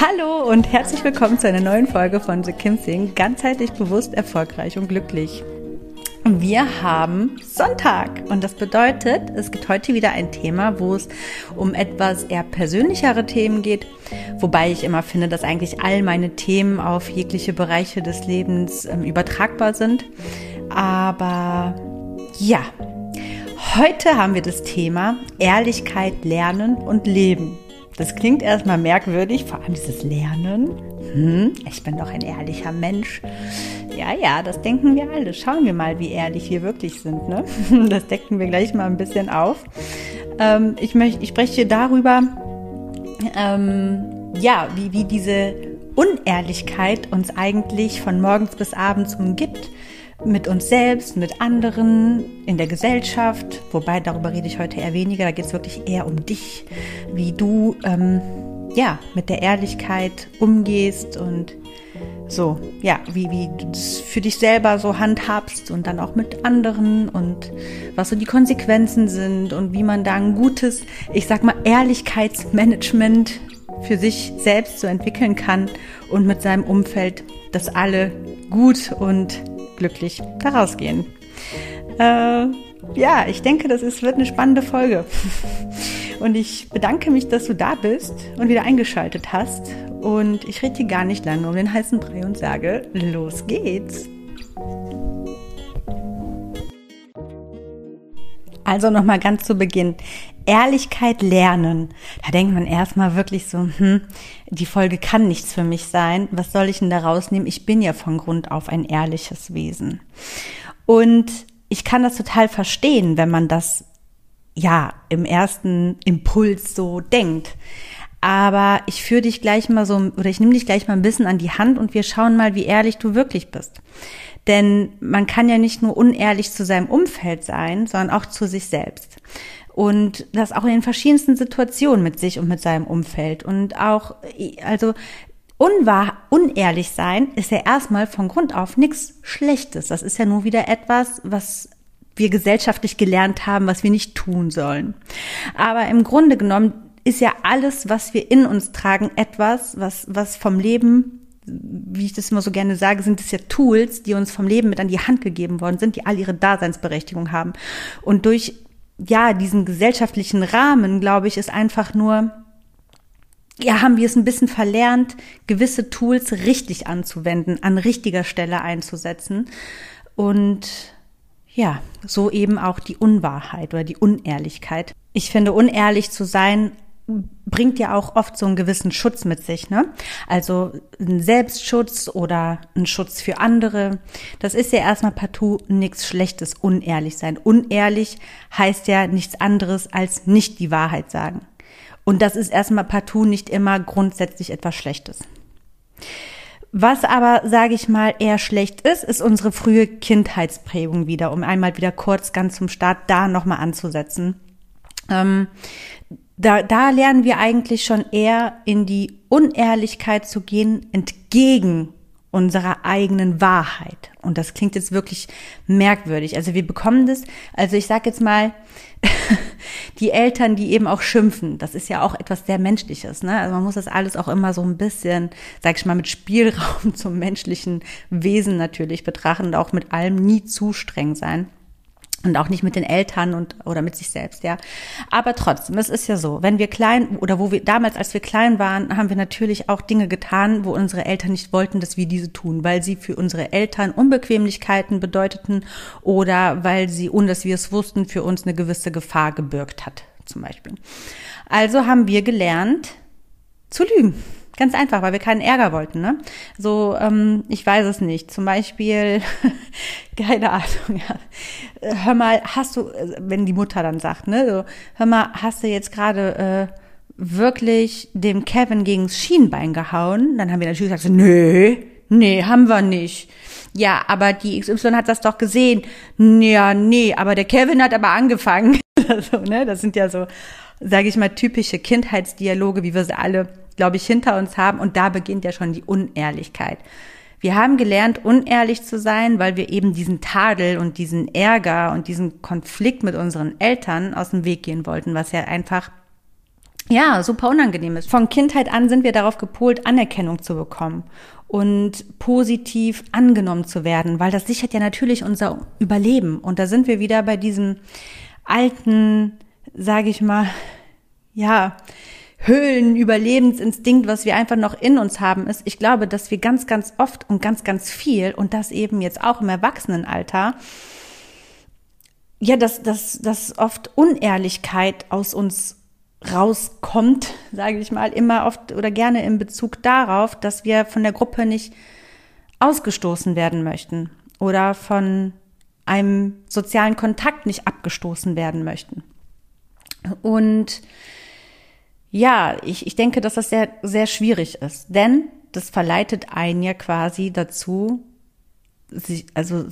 Hallo und herzlich willkommen zu einer neuen Folge von The Kim Sing, ganzheitlich bewusst, erfolgreich und glücklich. Wir haben Sonntag und das bedeutet, es gibt heute wieder ein Thema, wo es um etwas eher persönlichere Themen geht, wobei ich immer finde, dass eigentlich all meine Themen auf jegliche Bereiche des Lebens ähm, übertragbar sind. Aber ja, heute haben wir das Thema Ehrlichkeit lernen und leben. Das klingt erstmal merkwürdig, vor allem dieses Lernen. Hm, ich bin doch ein ehrlicher Mensch. Ja, ja, das denken wir alle. Schauen wir mal, wie ehrlich wir wirklich sind. Ne? Das decken wir gleich mal ein bisschen auf. Ähm, ich, möchte, ich spreche darüber, ähm, ja, wie, wie diese Unehrlichkeit uns eigentlich von morgens bis abends umgibt mit uns selbst, mit anderen, in der Gesellschaft. Wobei, darüber rede ich heute eher weniger. Da geht es wirklich eher um dich, wie du ähm, ja mit der Ehrlichkeit umgehst und so, ja, wie, wie du das für dich selber so handhabst und dann auch mit anderen und was so die Konsequenzen sind und wie man da ein gutes, ich sag mal, Ehrlichkeitsmanagement für sich selbst so entwickeln kann und mit seinem Umfeld, dass alle gut und glücklich daraus gehen. Äh, ja, ich denke, das ist, wird eine spannende Folge. Und ich bedanke mich, dass du da bist und wieder eingeschaltet hast. Und ich rede hier gar nicht lange um den heißen Brei und sage, los geht's. Also nochmal ganz zu Beginn. Ehrlichkeit lernen. Da denkt man erstmal wirklich so, hm, die Folge kann nichts für mich sein. Was soll ich denn da rausnehmen? Ich bin ja von Grund auf ein ehrliches Wesen. Und ich kann das total verstehen, wenn man das ja im ersten Impuls so denkt. Aber ich führe dich gleich mal so, oder ich nehme dich gleich mal ein bisschen an die Hand und wir schauen mal, wie ehrlich du wirklich bist. Denn man kann ja nicht nur unehrlich zu seinem Umfeld sein, sondern auch zu sich selbst. Und das auch in den verschiedensten Situationen mit sich und mit seinem Umfeld. Und auch, also unwahr, unehrlich sein ist ja erstmal von Grund auf nichts Schlechtes. Das ist ja nur wieder etwas, was wir gesellschaftlich gelernt haben, was wir nicht tun sollen. Aber im Grunde genommen ist ja alles, was wir in uns tragen, etwas, was, was vom Leben wie ich das immer so gerne sage, sind es ja Tools, die uns vom Leben mit an die Hand gegeben worden sind, die all ihre Daseinsberechtigung haben. Und durch, ja, diesen gesellschaftlichen Rahmen, glaube ich, ist einfach nur, ja, haben wir es ein bisschen verlernt, gewisse Tools richtig anzuwenden, an richtiger Stelle einzusetzen. Und ja, so eben auch die Unwahrheit oder die Unehrlichkeit. Ich finde, unehrlich zu sein bringt ja auch oft so einen gewissen Schutz mit sich, ne? Also ein Selbstschutz oder ein Schutz für andere. Das ist ja erstmal partout nichts Schlechtes, unehrlich sein. Unehrlich heißt ja nichts anderes als nicht die Wahrheit sagen. Und das ist erstmal partout nicht immer grundsätzlich etwas Schlechtes. Was aber, sage ich mal, eher schlecht ist, ist unsere frühe Kindheitsprägung wieder, um einmal wieder kurz ganz zum Start da nochmal anzusetzen. Ähm, da, da lernen wir eigentlich schon eher in die Unehrlichkeit zu gehen, entgegen unserer eigenen Wahrheit. Und das klingt jetzt wirklich merkwürdig. Also wir bekommen das, also ich sage jetzt mal, die Eltern, die eben auch schimpfen, das ist ja auch etwas sehr Menschliches. Ne? Also man muss das alles auch immer so ein bisschen, sag ich mal, mit Spielraum zum menschlichen Wesen natürlich betrachten und auch mit allem nie zu streng sein. Und auch nicht mit den Eltern und oder mit sich selbst, ja. Aber trotzdem, es ist ja so, wenn wir klein oder wo wir damals, als wir klein waren, haben wir natürlich auch Dinge getan, wo unsere Eltern nicht wollten, dass wir diese tun, weil sie für unsere Eltern Unbequemlichkeiten bedeuteten oder weil sie, ohne dass wir es wussten, für uns eine gewisse Gefahr gebürgt hat, zum Beispiel. Also haben wir gelernt zu lügen. Ganz einfach, weil wir keinen Ärger wollten. Ne? So, ähm, ich weiß es nicht. Zum Beispiel, keine Ahnung, ja. Hör mal, hast du, wenn die Mutter dann sagt, ne, so, hör mal, hast du jetzt gerade äh, wirklich dem Kevin gegens Schienbein gehauen? Dann haben wir natürlich gesagt, nö, nee, haben wir nicht. Ja, aber die XY hat das doch gesehen. Ja, nee, aber der Kevin hat aber angefangen. so, ne? Das sind ja so, sage ich mal, typische Kindheitsdialoge, wie wir sie alle glaube ich, hinter uns haben. Und da beginnt ja schon die Unehrlichkeit. Wir haben gelernt, unehrlich zu sein, weil wir eben diesen Tadel und diesen Ärger und diesen Konflikt mit unseren Eltern aus dem Weg gehen wollten, was ja einfach ja, super unangenehm ist. Von Kindheit an sind wir darauf gepolt, Anerkennung zu bekommen und positiv angenommen zu werden, weil das sichert ja natürlich unser Überleben. Und da sind wir wieder bei diesem alten, sage ich mal, ja, Höhlenüberlebensinstinkt, was wir einfach noch in uns haben, ist, ich glaube, dass wir ganz, ganz oft und ganz, ganz viel und das eben jetzt auch im Erwachsenenalter, ja, dass, dass, dass oft Unehrlichkeit aus uns rauskommt, sage ich mal, immer oft oder gerne in Bezug darauf, dass wir von der Gruppe nicht ausgestoßen werden möchten oder von einem sozialen Kontakt nicht abgestoßen werden möchten. Und ja, ich, ich denke, dass das sehr, sehr schwierig ist, denn das verleitet einen ja quasi dazu, sich, also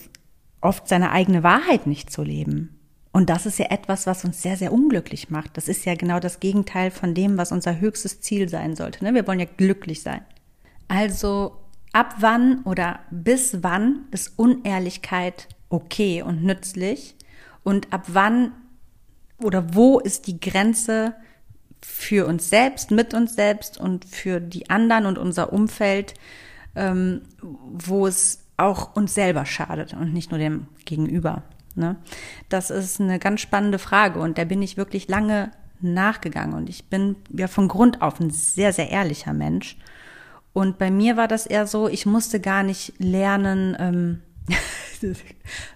oft seine eigene Wahrheit nicht zu leben. Und das ist ja etwas, was uns sehr, sehr unglücklich macht. Das ist ja genau das Gegenteil von dem, was unser höchstes Ziel sein sollte. Ne? Wir wollen ja glücklich sein. Also ab wann oder bis wann ist Unehrlichkeit okay und nützlich? Und ab wann oder wo ist die Grenze für uns selbst, mit uns selbst und für die anderen und unser Umfeld, ähm, wo es auch uns selber schadet und nicht nur dem Gegenüber. Ne? Das ist eine ganz spannende Frage und der bin ich wirklich lange nachgegangen und ich bin ja von Grund auf ein sehr, sehr ehrlicher Mensch. Und bei mir war das eher so, ich musste gar nicht lernen, ähm,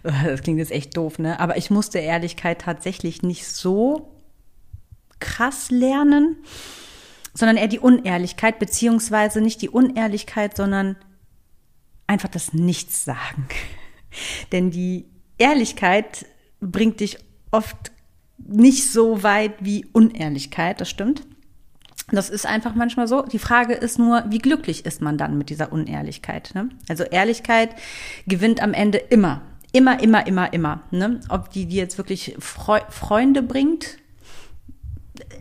das klingt jetzt echt doof, ne? Aber ich musste Ehrlichkeit tatsächlich nicht so krass lernen, sondern eher die Unehrlichkeit, beziehungsweise nicht die Unehrlichkeit, sondern einfach das Nichts sagen. Denn die Ehrlichkeit bringt dich oft nicht so weit wie Unehrlichkeit, das stimmt. Das ist einfach manchmal so. Die Frage ist nur, wie glücklich ist man dann mit dieser Unehrlichkeit? Ne? Also Ehrlichkeit gewinnt am Ende immer. Immer, immer, immer, immer. Ne? Ob die dir jetzt wirklich Freu Freunde bringt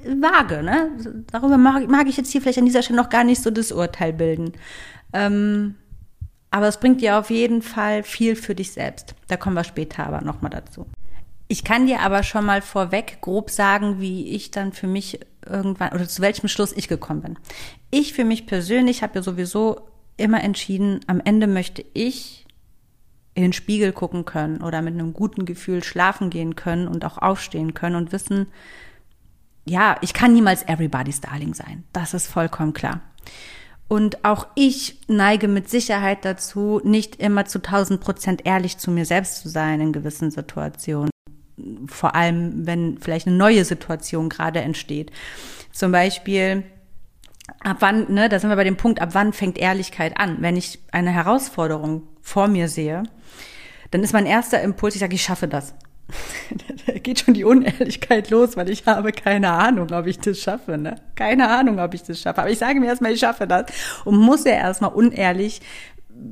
vage, ne? Darüber mag, mag, ich jetzt hier vielleicht an dieser Stelle noch gar nicht so das Urteil bilden. Ähm, aber es bringt dir auf jeden Fall viel für dich selbst. Da kommen wir später aber nochmal dazu. Ich kann dir aber schon mal vorweg grob sagen, wie ich dann für mich irgendwann oder zu welchem Schluss ich gekommen bin. Ich für mich persönlich habe ja sowieso immer entschieden, am Ende möchte ich in den Spiegel gucken können oder mit einem guten Gefühl schlafen gehen können und auch aufstehen können und wissen, ja, ich kann niemals everybody's Darling sein. Das ist vollkommen klar. Und auch ich neige mit Sicherheit dazu, nicht immer zu 1000 Prozent ehrlich zu mir selbst zu sein in gewissen Situationen. Vor allem, wenn vielleicht eine neue Situation gerade entsteht. Zum Beispiel, ab wann, ne, da sind wir bei dem Punkt, ab wann fängt Ehrlichkeit an? Wenn ich eine Herausforderung vor mir sehe, dann ist mein erster Impuls, ich sage, ich schaffe das. da geht schon die Unehrlichkeit los, weil ich habe keine Ahnung, ob ich das schaffe. Ne? Keine Ahnung, ob ich das schaffe. Aber ich sage mir erstmal, ich schaffe das und muss ja erstmal unehrlich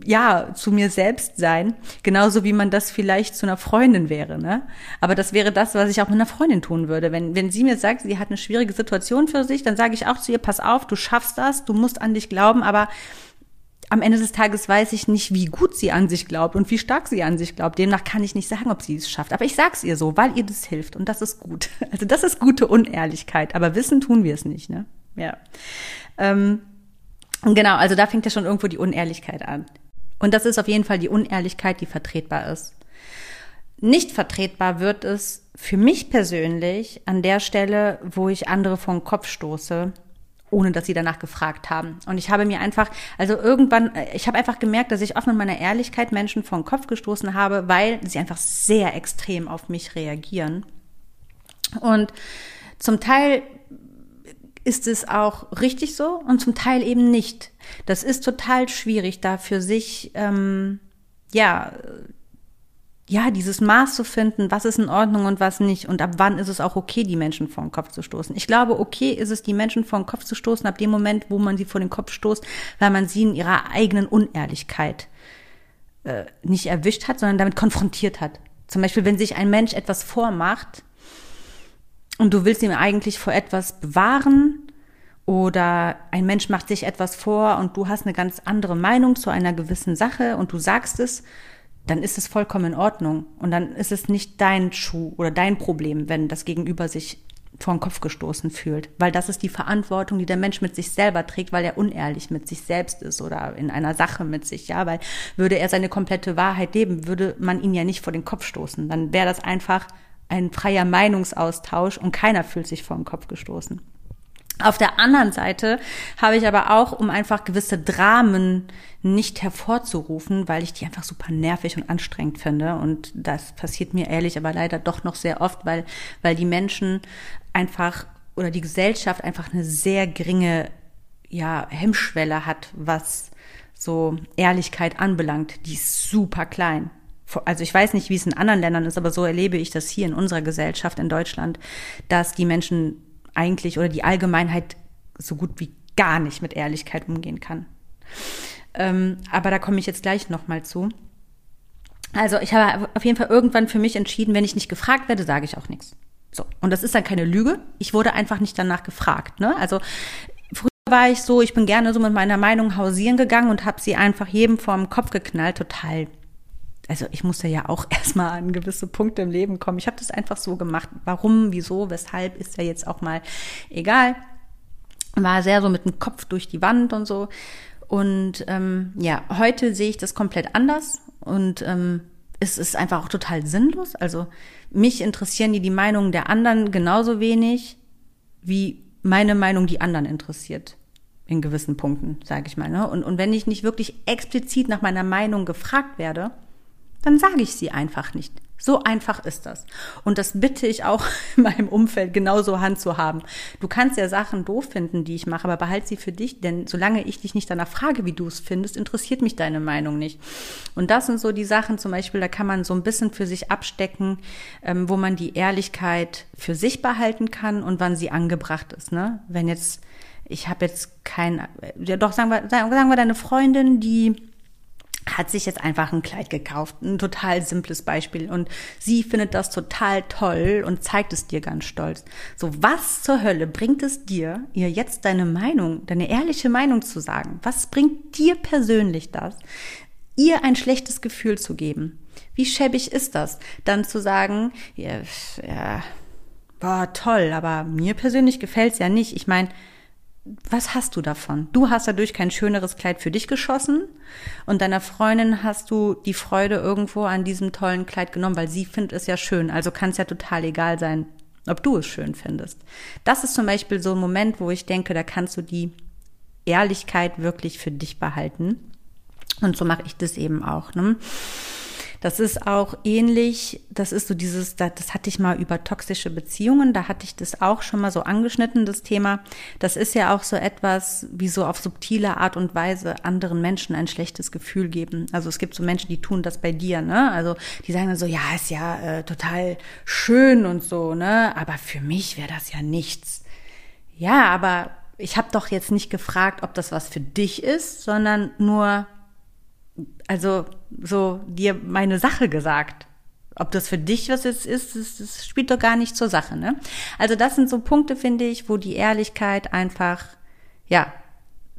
ja, zu mir selbst sein, genauso wie man das vielleicht zu einer Freundin wäre, ne? Aber das wäre das, was ich auch mit einer Freundin tun würde. Wenn, wenn sie mir sagt, sie hat eine schwierige Situation für sich, dann sage ich auch zu ihr, pass auf, du schaffst das, du musst an dich glauben, aber am Ende des Tages weiß ich nicht, wie gut sie an sich glaubt und wie stark sie an sich glaubt. Demnach kann ich nicht sagen, ob sie es schafft. Aber ich sag's ihr so, weil ihr das hilft. Und das ist gut. Also das ist gute Unehrlichkeit. Aber wissen tun wir es nicht, ne? Ja. Ähm, genau, also da fängt ja schon irgendwo die Unehrlichkeit an. Und das ist auf jeden Fall die Unehrlichkeit, die vertretbar ist. nicht vertretbar wird es für mich persönlich an der Stelle, wo ich andere den Kopf stoße, ohne dass sie danach gefragt haben. Und ich habe mir einfach, also irgendwann, ich habe einfach gemerkt, dass ich oft mit meiner Ehrlichkeit Menschen vor den Kopf gestoßen habe, weil sie einfach sehr extrem auf mich reagieren. Und zum Teil ist es auch richtig so und zum Teil eben nicht. Das ist total schwierig, da für sich ähm, ja ja, dieses Maß zu finden, was ist in Ordnung und was nicht und ab wann ist es auch okay, die Menschen vor den Kopf zu stoßen. Ich glaube, okay ist es, die Menschen vor den Kopf zu stoßen, ab dem Moment, wo man sie vor den Kopf stoßt, weil man sie in ihrer eigenen Unehrlichkeit äh, nicht erwischt hat, sondern damit konfrontiert hat. Zum Beispiel, wenn sich ein Mensch etwas vormacht und du willst ihm eigentlich vor etwas bewahren, oder ein Mensch macht sich etwas vor und du hast eine ganz andere Meinung zu einer gewissen Sache und du sagst es, dann ist es vollkommen in Ordnung. Und dann ist es nicht dein Schuh oder dein Problem, wenn das Gegenüber sich vor den Kopf gestoßen fühlt. Weil das ist die Verantwortung, die der Mensch mit sich selber trägt, weil er unehrlich mit sich selbst ist oder in einer Sache mit sich. Ja, weil würde er seine komplette Wahrheit leben, würde man ihn ja nicht vor den Kopf stoßen. Dann wäre das einfach ein freier Meinungsaustausch und keiner fühlt sich vor den Kopf gestoßen. Auf der anderen Seite habe ich aber auch, um einfach gewisse Dramen nicht hervorzurufen, weil ich die einfach super nervig und anstrengend finde. Und das passiert mir ehrlich, aber leider doch noch sehr oft, weil, weil die Menschen einfach oder die Gesellschaft einfach eine sehr geringe ja, Hemmschwelle hat, was so Ehrlichkeit anbelangt. Die ist super klein. Also ich weiß nicht, wie es in anderen Ländern ist, aber so erlebe ich das hier in unserer Gesellschaft in Deutschland, dass die Menschen eigentlich oder die Allgemeinheit so gut wie gar nicht mit Ehrlichkeit umgehen kann. Ähm, aber da komme ich jetzt gleich nochmal zu. Also ich habe auf jeden Fall irgendwann für mich entschieden, wenn ich nicht gefragt werde, sage ich auch nichts. So. Und das ist dann keine Lüge. Ich wurde einfach nicht danach gefragt. Ne? Also früher war ich so, ich bin gerne so mit meiner Meinung hausieren gegangen und habe sie einfach jedem vor dem Kopf geknallt. Total also ich musste ja auch erstmal an gewisse Punkte im Leben kommen. Ich habe das einfach so gemacht. Warum, wieso, weshalb ist ja jetzt auch mal egal. War sehr so mit dem Kopf durch die Wand und so. Und ähm, ja, heute sehe ich das komplett anders und ähm, es ist einfach auch total sinnlos. Also mich interessieren die die Meinungen der anderen genauso wenig, wie meine Meinung die anderen interessiert in gewissen Punkten, sage ich mal. Ne? Und, und wenn ich nicht wirklich explizit nach meiner Meinung gefragt werde, dann sage ich sie einfach nicht. So einfach ist das. Und das bitte ich auch in meinem Umfeld genauso handzuhaben. Du kannst ja Sachen doof finden, die ich mache, aber behalt sie für dich, denn solange ich dich nicht danach frage, wie du es findest, interessiert mich deine Meinung nicht. Und das sind so die Sachen, zum Beispiel, da kann man so ein bisschen für sich abstecken, ähm, wo man die Ehrlichkeit für sich behalten kann und wann sie angebracht ist. Ne? Wenn jetzt, ich habe jetzt kein, ja doch, sagen wir, sagen wir deine Freundin, die hat sich jetzt einfach ein Kleid gekauft. Ein total simples Beispiel. Und sie findet das total toll und zeigt es dir ganz stolz. So, was zur Hölle bringt es dir, ihr jetzt deine Meinung, deine ehrliche Meinung zu sagen? Was bringt dir persönlich das, ihr ein schlechtes Gefühl zu geben? Wie schäbig ist das, dann zu sagen, ja, ja boah, toll, aber mir persönlich gefällt's ja nicht. Ich meine, was hast du davon? Du hast dadurch kein schöneres Kleid für dich geschossen und deiner Freundin hast du die Freude irgendwo an diesem tollen Kleid genommen, weil sie findet es ja schön. Also kann es ja total egal sein, ob du es schön findest. Das ist zum Beispiel so ein Moment, wo ich denke, da kannst du die Ehrlichkeit wirklich für dich behalten. Und so mache ich das eben auch. Ne? Das ist auch ähnlich, das ist so dieses, das hatte ich mal über toxische Beziehungen, da hatte ich das auch schon mal so angeschnitten, das Thema. Das ist ja auch so etwas, wie so auf subtile Art und Weise anderen Menschen ein schlechtes Gefühl geben. Also es gibt so Menschen, die tun das bei dir, ne? Also die sagen dann so, ja, ist ja äh, total schön und so, ne? Aber für mich wäre das ja nichts. Ja, aber ich habe doch jetzt nicht gefragt, ob das was für dich ist, sondern nur, also so dir meine Sache gesagt. Ob das für dich was jetzt ist, das, das spielt doch gar nicht zur Sache, ne? Also das sind so Punkte, finde ich, wo die Ehrlichkeit einfach, ja,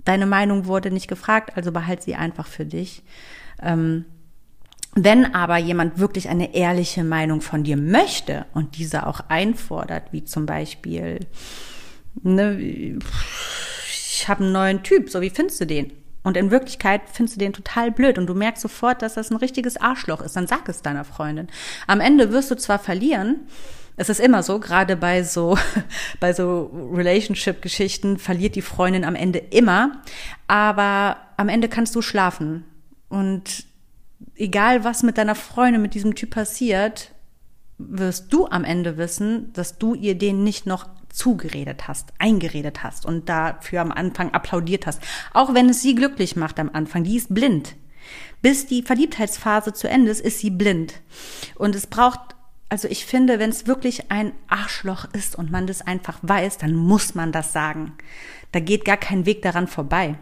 deine Meinung wurde nicht gefragt, also behalt sie einfach für dich. Ähm, wenn aber jemand wirklich eine ehrliche Meinung von dir möchte und diese auch einfordert, wie zum Beispiel, ne, ich habe einen neuen Typ, so wie findest du den? Und in Wirklichkeit findest du den total blöd und du merkst sofort, dass das ein richtiges Arschloch ist. Dann sag es deiner Freundin. Am Ende wirst du zwar verlieren, es ist immer so, gerade bei so, bei so Relationship-Geschichten verliert die Freundin am Ende immer, aber am Ende kannst du schlafen. Und egal was mit deiner Freundin, mit diesem Typ passiert, wirst du am Ende wissen, dass du ihr den nicht noch zugeredet hast, eingeredet hast und dafür am Anfang applaudiert hast. Auch wenn es sie glücklich macht am Anfang, die ist blind. Bis die Verliebtheitsphase zu Ende ist, ist sie blind. Und es braucht, also ich finde, wenn es wirklich ein Arschloch ist und man das einfach weiß, dann muss man das sagen. Da geht gar kein Weg daran vorbei.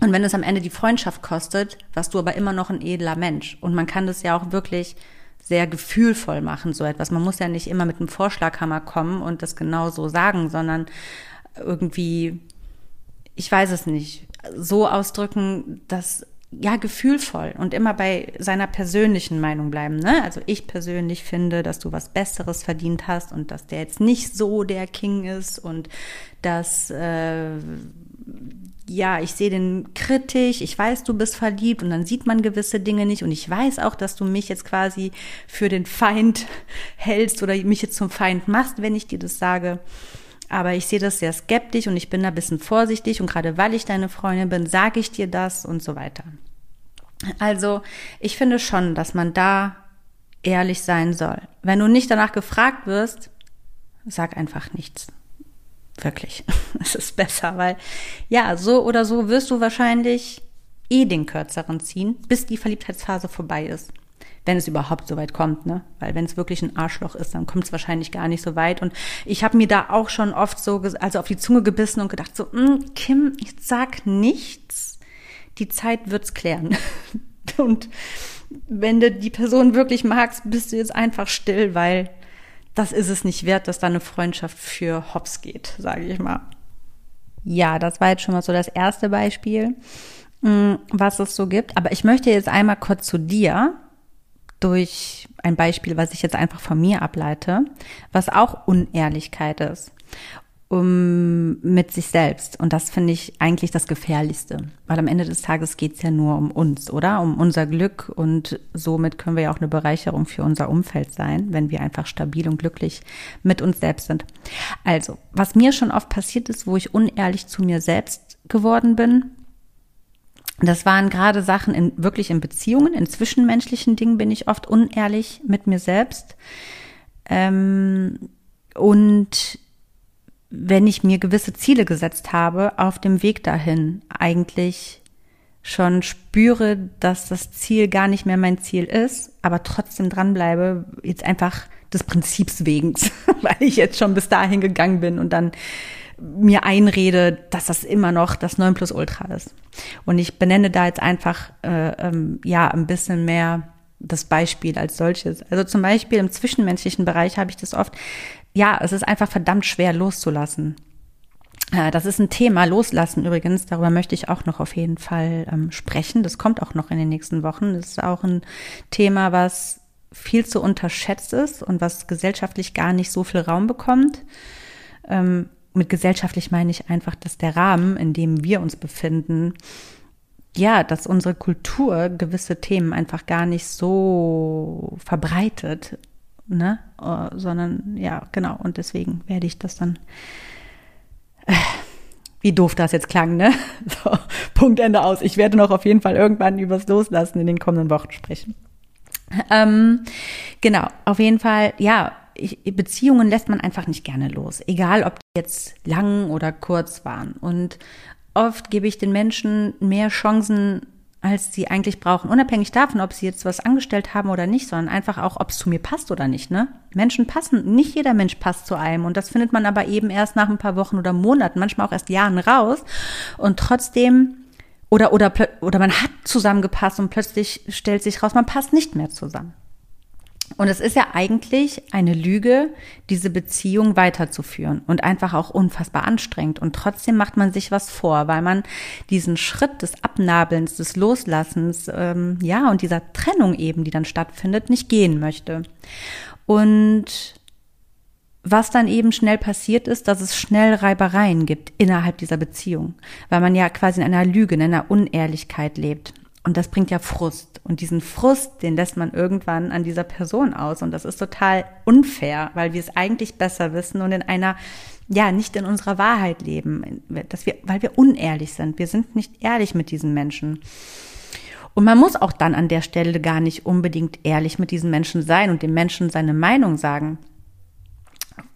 Und wenn es am Ende die Freundschaft kostet, warst du aber immer noch ein edler Mensch. Und man kann das ja auch wirklich sehr gefühlvoll machen, so etwas. Man muss ja nicht immer mit einem Vorschlaghammer kommen und das genau so sagen, sondern irgendwie, ich weiß es nicht, so ausdrücken, dass ja gefühlvoll und immer bei seiner persönlichen Meinung bleiben. Ne? Also ich persönlich finde, dass du was Besseres verdient hast und dass der jetzt nicht so der King ist und dass äh, ja, ich sehe den kritisch, ich weiß, du bist verliebt und dann sieht man gewisse Dinge nicht und ich weiß auch, dass du mich jetzt quasi für den Feind hältst oder mich jetzt zum Feind machst, wenn ich dir das sage. Aber ich sehe das sehr skeptisch und ich bin da ein bisschen vorsichtig und gerade weil ich deine Freundin bin, sage ich dir das und so weiter. Also ich finde schon, dass man da ehrlich sein soll. Wenn du nicht danach gefragt wirst, sag einfach nichts. Wirklich. Es ist besser, weil ja, so oder so wirst du wahrscheinlich eh den kürzeren ziehen, bis die Verliebtheitsphase vorbei ist. Wenn es überhaupt so weit kommt, ne? Weil wenn es wirklich ein Arschloch ist, dann kommt es wahrscheinlich gar nicht so weit. Und ich habe mir da auch schon oft so, also auf die Zunge gebissen und gedacht so, hm, Kim, ich sag nichts. Die Zeit wird's klären. und wenn du die Person wirklich magst, bist du jetzt einfach still, weil das ist es nicht wert, dass da eine Freundschaft für Hops geht, sage ich mal. Ja, das war jetzt schon mal so das erste Beispiel, mm, was es so gibt. Aber ich möchte jetzt einmal kurz zu dir durch ein Beispiel, was ich jetzt einfach von mir ableite, was auch Unehrlichkeit ist um, mit sich selbst. Und das finde ich eigentlich das Gefährlichste. Weil am Ende des Tages geht es ja nur um uns, oder? Um unser Glück. Und somit können wir ja auch eine Bereicherung für unser Umfeld sein, wenn wir einfach stabil und glücklich mit uns selbst sind. Also, was mir schon oft passiert ist, wo ich unehrlich zu mir selbst geworden bin, das waren gerade Sachen in, wirklich in Beziehungen, in zwischenmenschlichen Dingen bin ich oft unehrlich mit mir selbst. Ähm, und wenn ich mir gewisse Ziele gesetzt habe, auf dem Weg dahin eigentlich schon spüre, dass das Ziel gar nicht mehr mein Ziel ist, aber trotzdem dranbleibe, jetzt einfach des Prinzips wegen, weil ich jetzt schon bis dahin gegangen bin und dann mir einrede, dass das immer noch das 9 Plus Ultra ist. Und ich benenne da jetzt einfach äh, ähm, ja ein bisschen mehr das Beispiel als solches. Also zum Beispiel im zwischenmenschlichen Bereich habe ich das oft, ja, es ist einfach verdammt schwer loszulassen. Äh, das ist ein Thema, loslassen übrigens. Darüber möchte ich auch noch auf jeden Fall ähm, sprechen. Das kommt auch noch in den nächsten Wochen. Das ist auch ein Thema, was viel zu unterschätzt ist und was gesellschaftlich gar nicht so viel Raum bekommt. Ähm, mit gesellschaftlich meine ich einfach, dass der Rahmen, in dem wir uns befinden, ja, dass unsere Kultur gewisse Themen einfach gar nicht so verbreitet ne? Uh, sondern ja, genau. Und deswegen werde ich das dann. Äh, wie doof das jetzt klang, ne? So, Punkt Ende aus. Ich werde noch auf jeden Fall irgendwann übers Loslassen in den kommenden Wochen sprechen. Ähm, genau, auf jeden Fall, ja, ich, Beziehungen lässt man einfach nicht gerne los. Egal, ob die jetzt lang oder kurz waren. Und oft gebe ich den Menschen mehr Chancen, als sie eigentlich brauchen. Unabhängig davon, ob sie jetzt was angestellt haben oder nicht, sondern einfach auch, ob es zu mir passt oder nicht. Ne? Menschen passen, nicht jeder Mensch passt zu einem. Und das findet man aber eben erst nach ein paar Wochen oder Monaten, manchmal auch erst Jahren raus. Und trotzdem, oder, oder, oder man hat zusammengepasst und plötzlich stellt sich raus, man passt nicht mehr zusammen. Und es ist ja eigentlich eine Lüge, diese Beziehung weiterzuführen und einfach auch unfassbar anstrengend. Und trotzdem macht man sich was vor, weil man diesen Schritt des Abnabelns, des Loslassens, ähm, ja, und dieser Trennung eben, die dann stattfindet, nicht gehen möchte. Und was dann eben schnell passiert ist, dass es schnell Reibereien gibt innerhalb dieser Beziehung, weil man ja quasi in einer Lüge, in einer Unehrlichkeit lebt. Und das bringt ja Frust. Und diesen Frust, den lässt man irgendwann an dieser Person aus. Und das ist total unfair, weil wir es eigentlich besser wissen und in einer, ja, nicht in unserer Wahrheit leben, dass wir, weil wir unehrlich sind. Wir sind nicht ehrlich mit diesen Menschen. Und man muss auch dann an der Stelle gar nicht unbedingt ehrlich mit diesen Menschen sein und dem Menschen seine Meinung sagen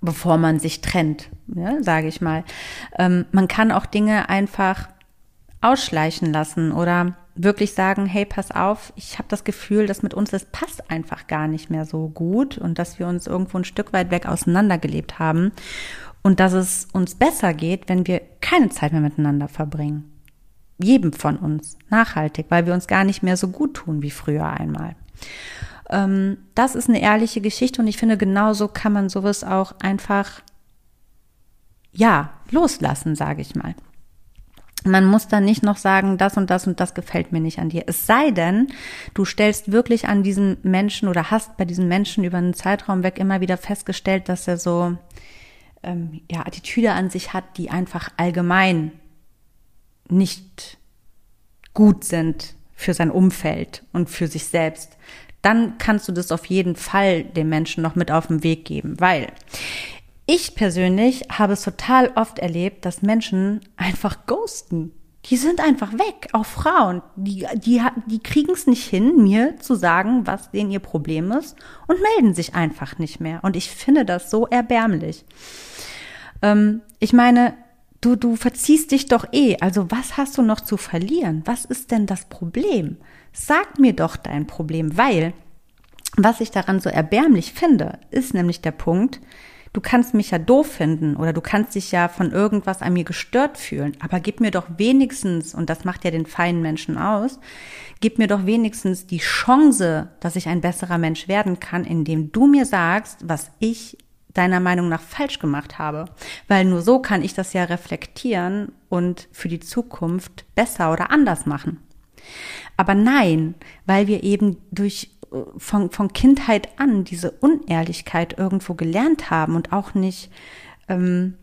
bevor man sich trennt, ja, sage ich mal. Ähm, man kann auch Dinge einfach ausschleichen lassen oder wirklich sagen, hey, pass auf, ich habe das Gefühl, dass mit uns das passt einfach gar nicht mehr so gut und dass wir uns irgendwo ein Stück weit weg auseinandergelebt haben und dass es uns besser geht, wenn wir keine Zeit mehr miteinander verbringen. Jedem von uns, nachhaltig, weil wir uns gar nicht mehr so gut tun wie früher einmal. Ähm, das ist eine ehrliche Geschichte und ich finde, genauso kann man sowas auch einfach, ja, loslassen, sage ich mal. Man muss dann nicht noch sagen, das und das und das gefällt mir nicht an dir. Es sei denn, du stellst wirklich an diesen Menschen oder hast bei diesen Menschen über einen Zeitraum weg immer wieder festgestellt, dass er so ähm, ja Attitüde an sich hat, die einfach allgemein nicht gut sind für sein Umfeld und für sich selbst dann kannst du das auf jeden Fall dem Menschen noch mit auf den Weg geben, weil ich persönlich habe es total oft erlebt, dass Menschen einfach ghosten. Die sind einfach weg, auch Frauen. Die, die, die kriegen es nicht hin, mir zu sagen, was denen ihr Problem ist und melden sich einfach nicht mehr. Und ich finde das so erbärmlich. Ähm, ich meine, du, du verziehst dich doch eh. Also was hast du noch zu verlieren? Was ist denn das Problem? Sag mir doch dein Problem, weil was ich daran so erbärmlich finde, ist nämlich der Punkt, du kannst mich ja doof finden oder du kannst dich ja von irgendwas an mir gestört fühlen, aber gib mir doch wenigstens, und das macht ja den feinen Menschen aus, gib mir doch wenigstens die Chance, dass ich ein besserer Mensch werden kann, indem du mir sagst, was ich deiner Meinung nach falsch gemacht habe. Weil nur so kann ich das ja reflektieren und für die Zukunft besser oder anders machen. Aber nein, weil wir eben durch von, von Kindheit an diese Unehrlichkeit irgendwo gelernt haben und auch nicht, ähm,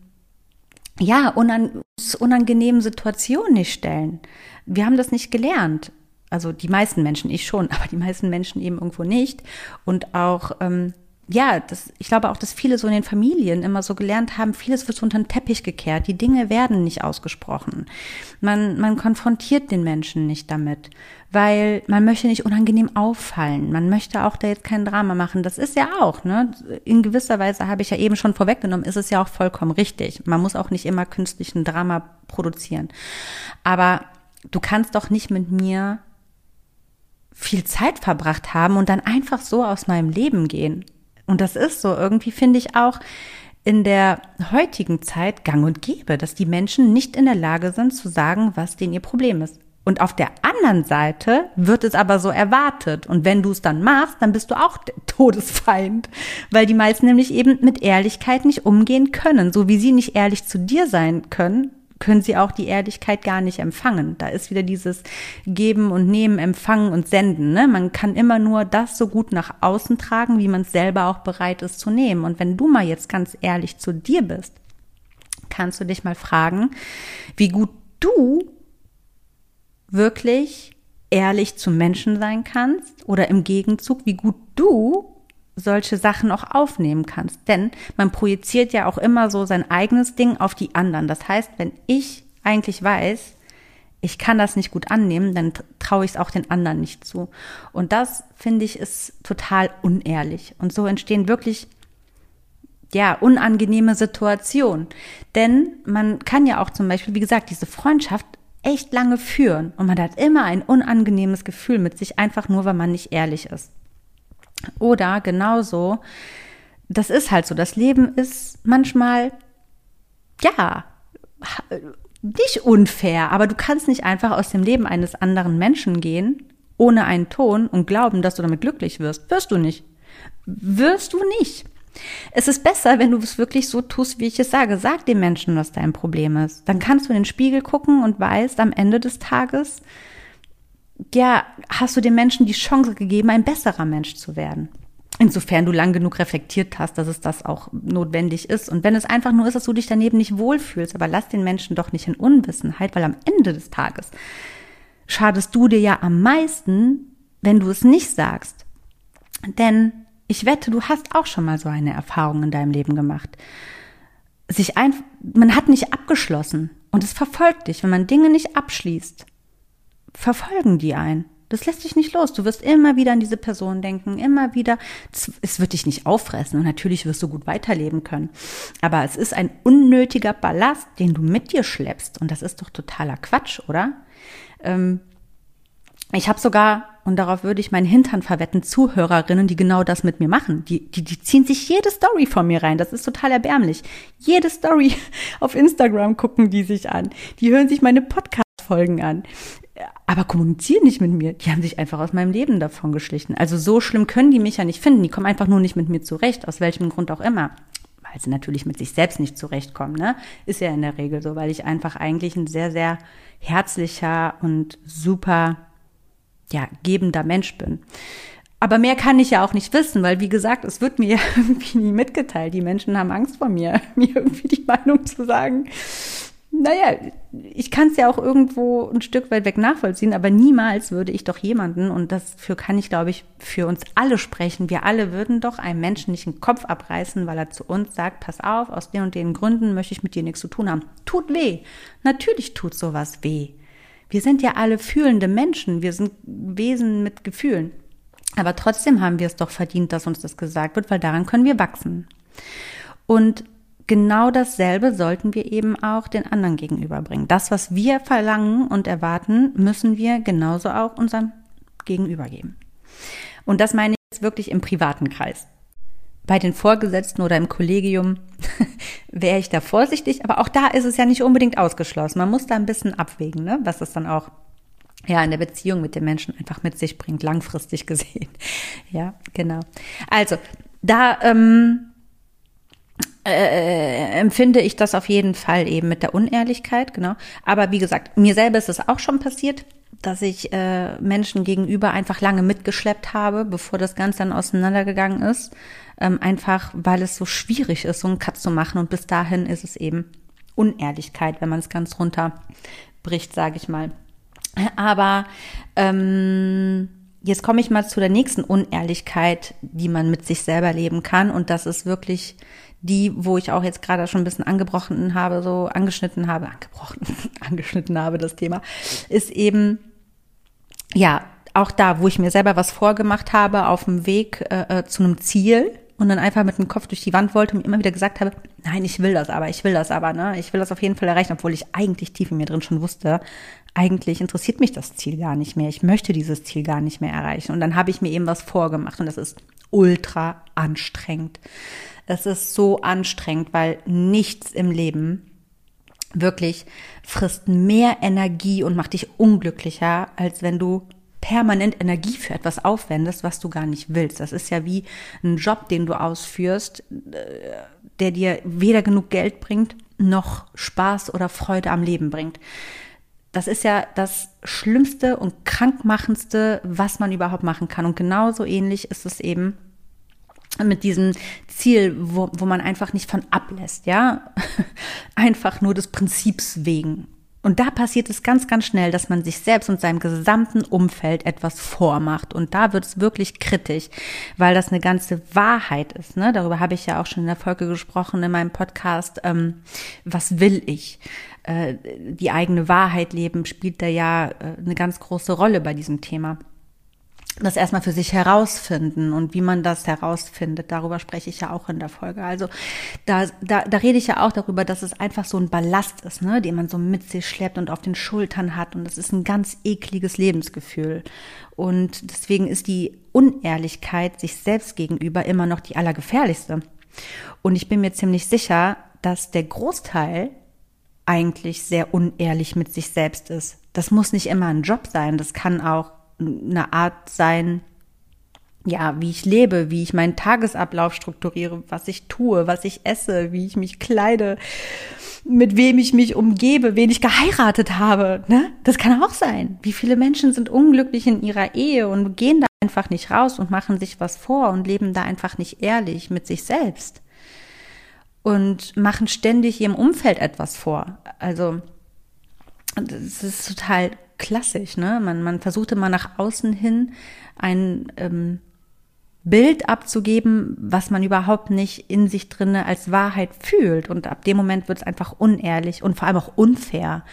ja, unan, unangenehmen Situationen nicht stellen. Wir haben das nicht gelernt. Also die meisten Menschen, ich schon, aber die meisten Menschen eben irgendwo nicht. Und auch ähm, ja, das, ich glaube auch, dass viele so in den Familien immer so gelernt haben, vieles wird so unter den Teppich gekehrt. Die Dinge werden nicht ausgesprochen. Man, man konfrontiert den Menschen nicht damit, weil man möchte nicht unangenehm auffallen. Man möchte auch da jetzt kein Drama machen. Das ist ja auch, ne? In gewisser Weise habe ich ja eben schon vorweggenommen, ist es ja auch vollkommen richtig. Man muss auch nicht immer künstlichen Drama produzieren. Aber du kannst doch nicht mit mir viel Zeit verbracht haben und dann einfach so aus meinem Leben gehen. Und das ist so. Irgendwie finde ich auch in der heutigen Zeit gang und gäbe, dass die Menschen nicht in der Lage sind zu sagen, was denen ihr Problem ist. Und auf der anderen Seite wird es aber so erwartet. Und wenn du es dann machst, dann bist du auch Todesfeind. Weil die meisten nämlich eben mit Ehrlichkeit nicht umgehen können. So wie sie nicht ehrlich zu dir sein können, können sie auch die Ehrlichkeit gar nicht empfangen. Da ist wieder dieses Geben und Nehmen, Empfangen und Senden. Ne? Man kann immer nur das so gut nach außen tragen, wie man es selber auch bereit ist zu nehmen. Und wenn du mal jetzt ganz ehrlich zu dir bist, kannst du dich mal fragen, wie gut du wirklich ehrlich zu Menschen sein kannst oder im Gegenzug, wie gut du solche Sachen auch aufnehmen kannst. Denn man projiziert ja auch immer so sein eigenes Ding auf die anderen. Das heißt, wenn ich eigentlich weiß, ich kann das nicht gut annehmen, dann traue ich es auch den anderen nicht zu. Und das, finde ich, ist total unehrlich. Und so entstehen wirklich, ja, unangenehme Situationen. Denn man kann ja auch zum Beispiel, wie gesagt, diese Freundschaft echt lange führen. Und man hat immer ein unangenehmes Gefühl mit sich, einfach nur, weil man nicht ehrlich ist. Oder genauso, das ist halt so, das Leben ist manchmal, ja, nicht unfair, aber du kannst nicht einfach aus dem Leben eines anderen Menschen gehen, ohne einen Ton und glauben, dass du damit glücklich wirst. Wirst du nicht. Wirst du nicht. Es ist besser, wenn du es wirklich so tust, wie ich es sage. Sag dem Menschen, was dein Problem ist. Dann kannst du in den Spiegel gucken und weißt am Ende des Tages, ja, hast du dem Menschen die Chance gegeben, ein besserer Mensch zu werden. Insofern du lang genug reflektiert hast, dass es das auch notwendig ist. Und wenn es einfach nur ist, dass du dich daneben nicht wohlfühlst, aber lass den Menschen doch nicht in Unwissenheit, weil am Ende des Tages schadest du dir ja am meisten, wenn du es nicht sagst. Denn ich wette, du hast auch schon mal so eine Erfahrung in deinem Leben gemacht. Sich ein, man hat nicht abgeschlossen und es verfolgt dich, wenn man Dinge nicht abschließt. Verfolgen die ein. Das lässt dich nicht los. Du wirst immer wieder an diese Person denken, immer wieder. Es wird dich nicht auffressen und natürlich wirst du gut weiterleben können. Aber es ist ein unnötiger Ballast, den du mit dir schleppst. Und das ist doch totaler Quatsch, oder? Ähm, ich habe sogar, und darauf würde ich meinen Hintern verwetten, Zuhörerinnen, die genau das mit mir machen. Die, die, die ziehen sich jede Story von mir rein. Das ist total erbärmlich. Jede Story auf Instagram gucken die sich an. Die hören sich meine Podcast-Folgen an aber kommunizieren nicht mit mir. Die haben sich einfach aus meinem Leben davon geschlichen. Also so schlimm können die mich ja nicht finden. Die kommen einfach nur nicht mit mir zurecht, aus welchem Grund auch immer. Weil sie natürlich mit sich selbst nicht zurechtkommen, ne? Ist ja in der Regel so, weil ich einfach eigentlich ein sehr, sehr herzlicher und super, ja, gebender Mensch bin. Aber mehr kann ich ja auch nicht wissen, weil wie gesagt, es wird mir irgendwie nie mitgeteilt. Die Menschen haben Angst vor mir, mir irgendwie die Meinung zu sagen naja, ich kann es ja auch irgendwo ein Stück weit weg nachvollziehen, aber niemals würde ich doch jemanden, und dafür kann ich, glaube ich, für uns alle sprechen, wir alle würden doch einem Menschen nicht den Kopf abreißen, weil er zu uns sagt, pass auf, aus den und den Gründen möchte ich mit dir nichts zu tun haben. Tut weh. Natürlich tut sowas weh. Wir sind ja alle fühlende Menschen, wir sind Wesen mit Gefühlen. Aber trotzdem haben wir es doch verdient, dass uns das gesagt wird, weil daran können wir wachsen. Und genau dasselbe sollten wir eben auch den anderen gegenüberbringen. Das, was wir verlangen und erwarten, müssen wir genauso auch unserem Gegenüber geben. Und das meine ich jetzt wirklich im privaten Kreis. Bei den Vorgesetzten oder im Kollegium wäre ich da vorsichtig, aber auch da ist es ja nicht unbedingt ausgeschlossen. Man muss da ein bisschen abwägen, ne? was es dann auch ja in der Beziehung mit den Menschen einfach mit sich bringt, langfristig gesehen. Ja, genau. Also da ähm, äh, empfinde ich das auf jeden Fall eben mit der Unehrlichkeit, genau. Aber wie gesagt, mir selber ist es auch schon passiert, dass ich äh, Menschen gegenüber einfach lange mitgeschleppt habe, bevor das Ganze dann auseinandergegangen ist. Ähm, einfach, weil es so schwierig ist, so einen Cut zu machen. Und bis dahin ist es eben Unehrlichkeit, wenn man es ganz runterbricht, sage ich mal. Aber ähm, jetzt komme ich mal zu der nächsten Unehrlichkeit, die man mit sich selber leben kann. Und das ist wirklich die, wo ich auch jetzt gerade schon ein bisschen angebrochen habe, so angeschnitten habe, angebrochen, angeschnitten habe, das Thema, ist eben, ja, auch da, wo ich mir selber was vorgemacht habe auf dem Weg äh, äh, zu einem Ziel und dann einfach mit dem Kopf durch die Wand wollte und immer wieder gesagt habe, nein, ich will das aber, ich will das aber, ne? Ich will das auf jeden Fall erreichen, obwohl ich eigentlich tief in mir drin schon wusste, eigentlich interessiert mich das Ziel gar nicht mehr. Ich möchte dieses Ziel gar nicht mehr erreichen. Und dann habe ich mir eben was vorgemacht und das ist ultra anstrengend. Es ist so anstrengend, weil nichts im Leben wirklich frisst mehr Energie und macht dich unglücklicher, als wenn du permanent Energie für etwas aufwendest, was du gar nicht willst. Das ist ja wie ein Job, den du ausführst, äh, der dir weder genug Geld bringt, noch Spaß oder Freude am Leben bringt. Das ist ja das Schlimmste und Krankmachendste, was man überhaupt machen kann. Und genauso ähnlich ist es eben mit diesem Ziel, wo, wo man einfach nicht von ablässt, ja, einfach nur des Prinzips wegen. Und da passiert es ganz, ganz schnell, dass man sich selbst und seinem gesamten Umfeld etwas vormacht. Und da wird es wirklich kritisch, weil das eine ganze Wahrheit ist. Ne? Darüber habe ich ja auch schon in der Folge gesprochen in meinem Podcast. Ähm, was will ich? Äh, die eigene Wahrheit leben spielt da ja äh, eine ganz große Rolle bei diesem Thema das erstmal für sich herausfinden und wie man das herausfindet, darüber spreche ich ja auch in der Folge. Also da, da, da rede ich ja auch darüber, dass es einfach so ein Ballast ist, ne, den man so mit sich schleppt und auf den Schultern hat und das ist ein ganz ekliges Lebensgefühl. Und deswegen ist die Unehrlichkeit sich selbst gegenüber immer noch die allergefährlichste. Und ich bin mir ziemlich sicher, dass der Großteil eigentlich sehr unehrlich mit sich selbst ist. Das muss nicht immer ein Job sein, das kann auch eine Art sein, ja, wie ich lebe, wie ich meinen Tagesablauf strukturiere, was ich tue, was ich esse, wie ich mich kleide, mit wem ich mich umgebe, wen ich geheiratet habe. Ne? Das kann auch sein. Wie viele Menschen sind unglücklich in ihrer Ehe und gehen da einfach nicht raus und machen sich was vor und leben da einfach nicht ehrlich mit sich selbst und machen ständig ihrem Umfeld etwas vor. Also das ist total klassisch, ne? Man, man versucht immer nach außen hin ein ähm, Bild abzugeben, was man überhaupt nicht in sich drinne als Wahrheit fühlt. Und ab dem Moment wird es einfach unehrlich und vor allem auch unfair,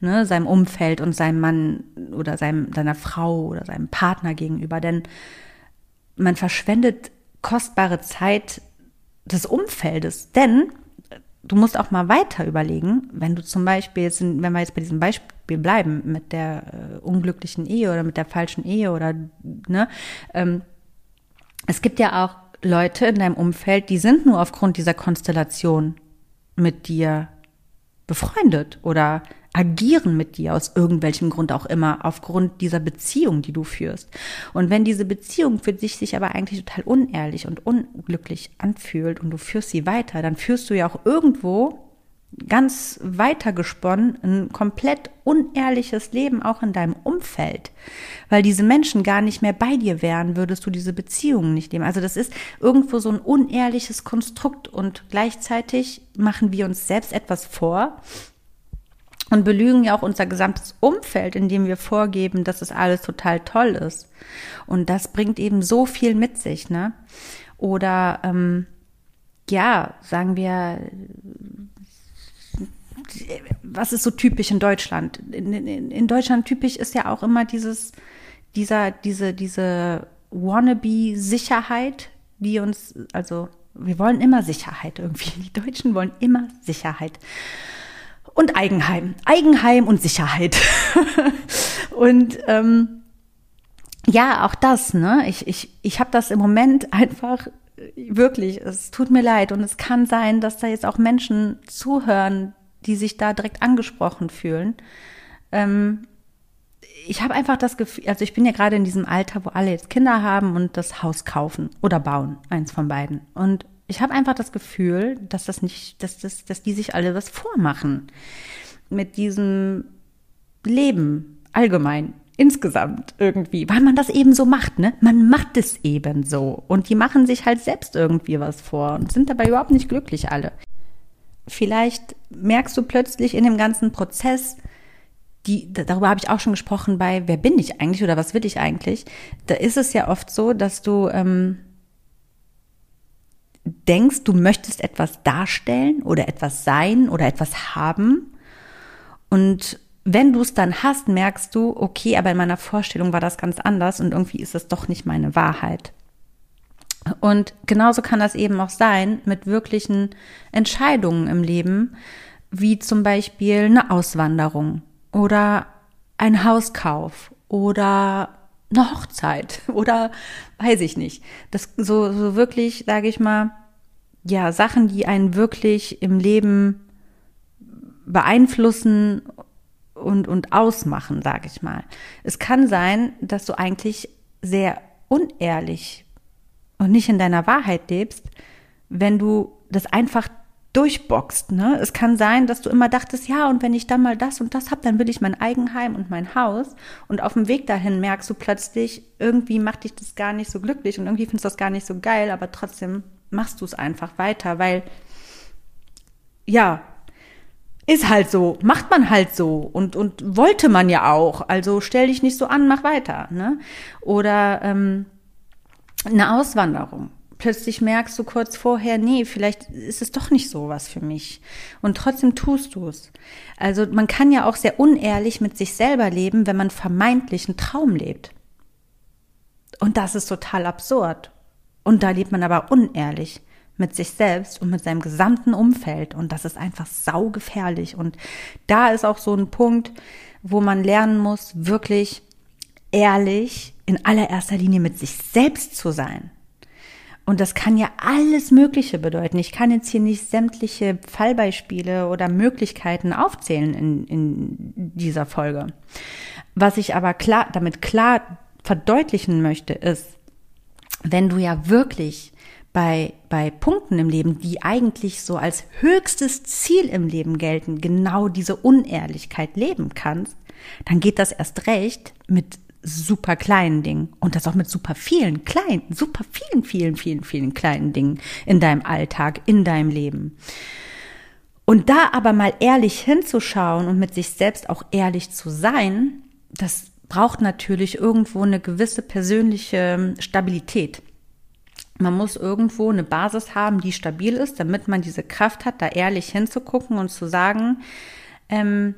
ne, seinem Umfeld und seinem Mann oder seinem, seiner Frau oder seinem Partner gegenüber. Denn man verschwendet kostbare Zeit des Umfeldes. Denn du musst auch mal weiter überlegen, wenn du zum Beispiel, jetzt, wenn wir jetzt bei diesem Beispiel bleiben, mit der äh, unglücklichen Ehe oder mit der falschen Ehe oder, ne, ähm, es gibt ja auch Leute in deinem Umfeld, die sind nur aufgrund dieser Konstellation mit dir befreundet oder agieren mit dir aus irgendwelchem Grund auch immer, aufgrund dieser Beziehung, die du führst. Und wenn diese Beziehung für dich sich aber eigentlich total unehrlich und unglücklich anfühlt und du führst sie weiter, dann führst du ja auch irgendwo ganz weitergesponnen ein komplett unehrliches Leben auch in deinem Umfeld, weil diese Menschen gar nicht mehr bei dir wären, würdest du diese Beziehungen nicht leben. Also das ist irgendwo so ein unehrliches Konstrukt und gleichzeitig machen wir uns selbst etwas vor, und belügen ja auch unser gesamtes Umfeld, indem wir vorgeben, dass es alles total toll ist. Und das bringt eben so viel mit sich, ne? Oder ähm, ja, sagen wir, was ist so typisch in Deutschland? In, in, in Deutschland typisch ist ja auch immer dieses, dieser, diese, diese Wannabe-Sicherheit, die uns, also wir wollen immer Sicherheit irgendwie. Die Deutschen wollen immer Sicherheit und Eigenheim. Eigenheim und Sicherheit. und ähm, ja, auch das, ne? Ich, ich, ich habe das im Moment einfach wirklich, es tut mir leid. Und es kann sein, dass da jetzt auch Menschen zuhören, die sich da direkt angesprochen fühlen. Ähm, ich habe einfach das Gefühl, also ich bin ja gerade in diesem Alter, wo alle jetzt Kinder haben und das Haus kaufen oder bauen, eins von beiden. Und ich habe einfach das Gefühl, dass das nicht, dass das, dass die sich alle was vormachen mit diesem Leben allgemein insgesamt irgendwie, weil man das eben so macht, ne? Man macht es eben so und die machen sich halt selbst irgendwie was vor und sind dabei überhaupt nicht glücklich alle. Vielleicht merkst du plötzlich in dem ganzen Prozess, die, darüber habe ich auch schon gesprochen bei Wer bin ich eigentlich oder was will ich eigentlich? Da ist es ja oft so, dass du ähm, denkst, du möchtest etwas darstellen oder etwas sein oder etwas haben. Und wenn du es dann hast, merkst du, okay, aber in meiner Vorstellung war das ganz anders und irgendwie ist es doch nicht meine Wahrheit. Und genauso kann das eben auch sein mit wirklichen Entscheidungen im Leben, wie zum Beispiel eine Auswanderung oder ein Hauskauf oder eine Hochzeit oder weiß ich nicht. Das so, so wirklich, sage ich mal, ja, Sachen, die einen wirklich im Leben beeinflussen und, und ausmachen, sage ich mal. Es kann sein, dass du eigentlich sehr unehrlich und nicht in deiner Wahrheit lebst, wenn du das einfach durchboxt. Ne? Es kann sein, dass du immer dachtest, ja, und wenn ich dann mal das und das habe, dann will ich mein Eigenheim und mein Haus. Und auf dem Weg dahin merkst du plötzlich, irgendwie macht dich das gar nicht so glücklich und irgendwie findest du das gar nicht so geil, aber trotzdem machst du es einfach weiter, weil ja, ist halt so, macht man halt so und, und wollte man ja auch. Also stell dich nicht so an, mach weiter. Ne? Oder ähm, eine Auswanderung plötzlich merkst du kurz vorher, nee, vielleicht ist es doch nicht so was für mich. Und trotzdem tust du es. Also man kann ja auch sehr unehrlich mit sich selber leben, wenn man vermeintlich einen Traum lebt. Und das ist total absurd. Und da lebt man aber unehrlich mit sich selbst und mit seinem gesamten Umfeld. Und das ist einfach saugefährlich. Und da ist auch so ein Punkt, wo man lernen muss, wirklich ehrlich in allererster Linie mit sich selbst zu sein. Und das kann ja alles Mögliche bedeuten. Ich kann jetzt hier nicht sämtliche Fallbeispiele oder Möglichkeiten aufzählen in, in dieser Folge. Was ich aber klar, damit klar verdeutlichen möchte, ist, wenn du ja wirklich bei, bei Punkten im Leben, die eigentlich so als höchstes Ziel im Leben gelten, genau diese Unehrlichkeit leben kannst, dann geht das erst recht mit super kleinen Dingen und das auch mit super vielen kleinen, super vielen, vielen, vielen, vielen kleinen Dingen in deinem Alltag, in deinem Leben. Und da aber mal ehrlich hinzuschauen und mit sich selbst auch ehrlich zu sein, das braucht natürlich irgendwo eine gewisse persönliche Stabilität. Man muss irgendwo eine Basis haben, die stabil ist, damit man diese Kraft hat, da ehrlich hinzugucken und zu sagen, ähm,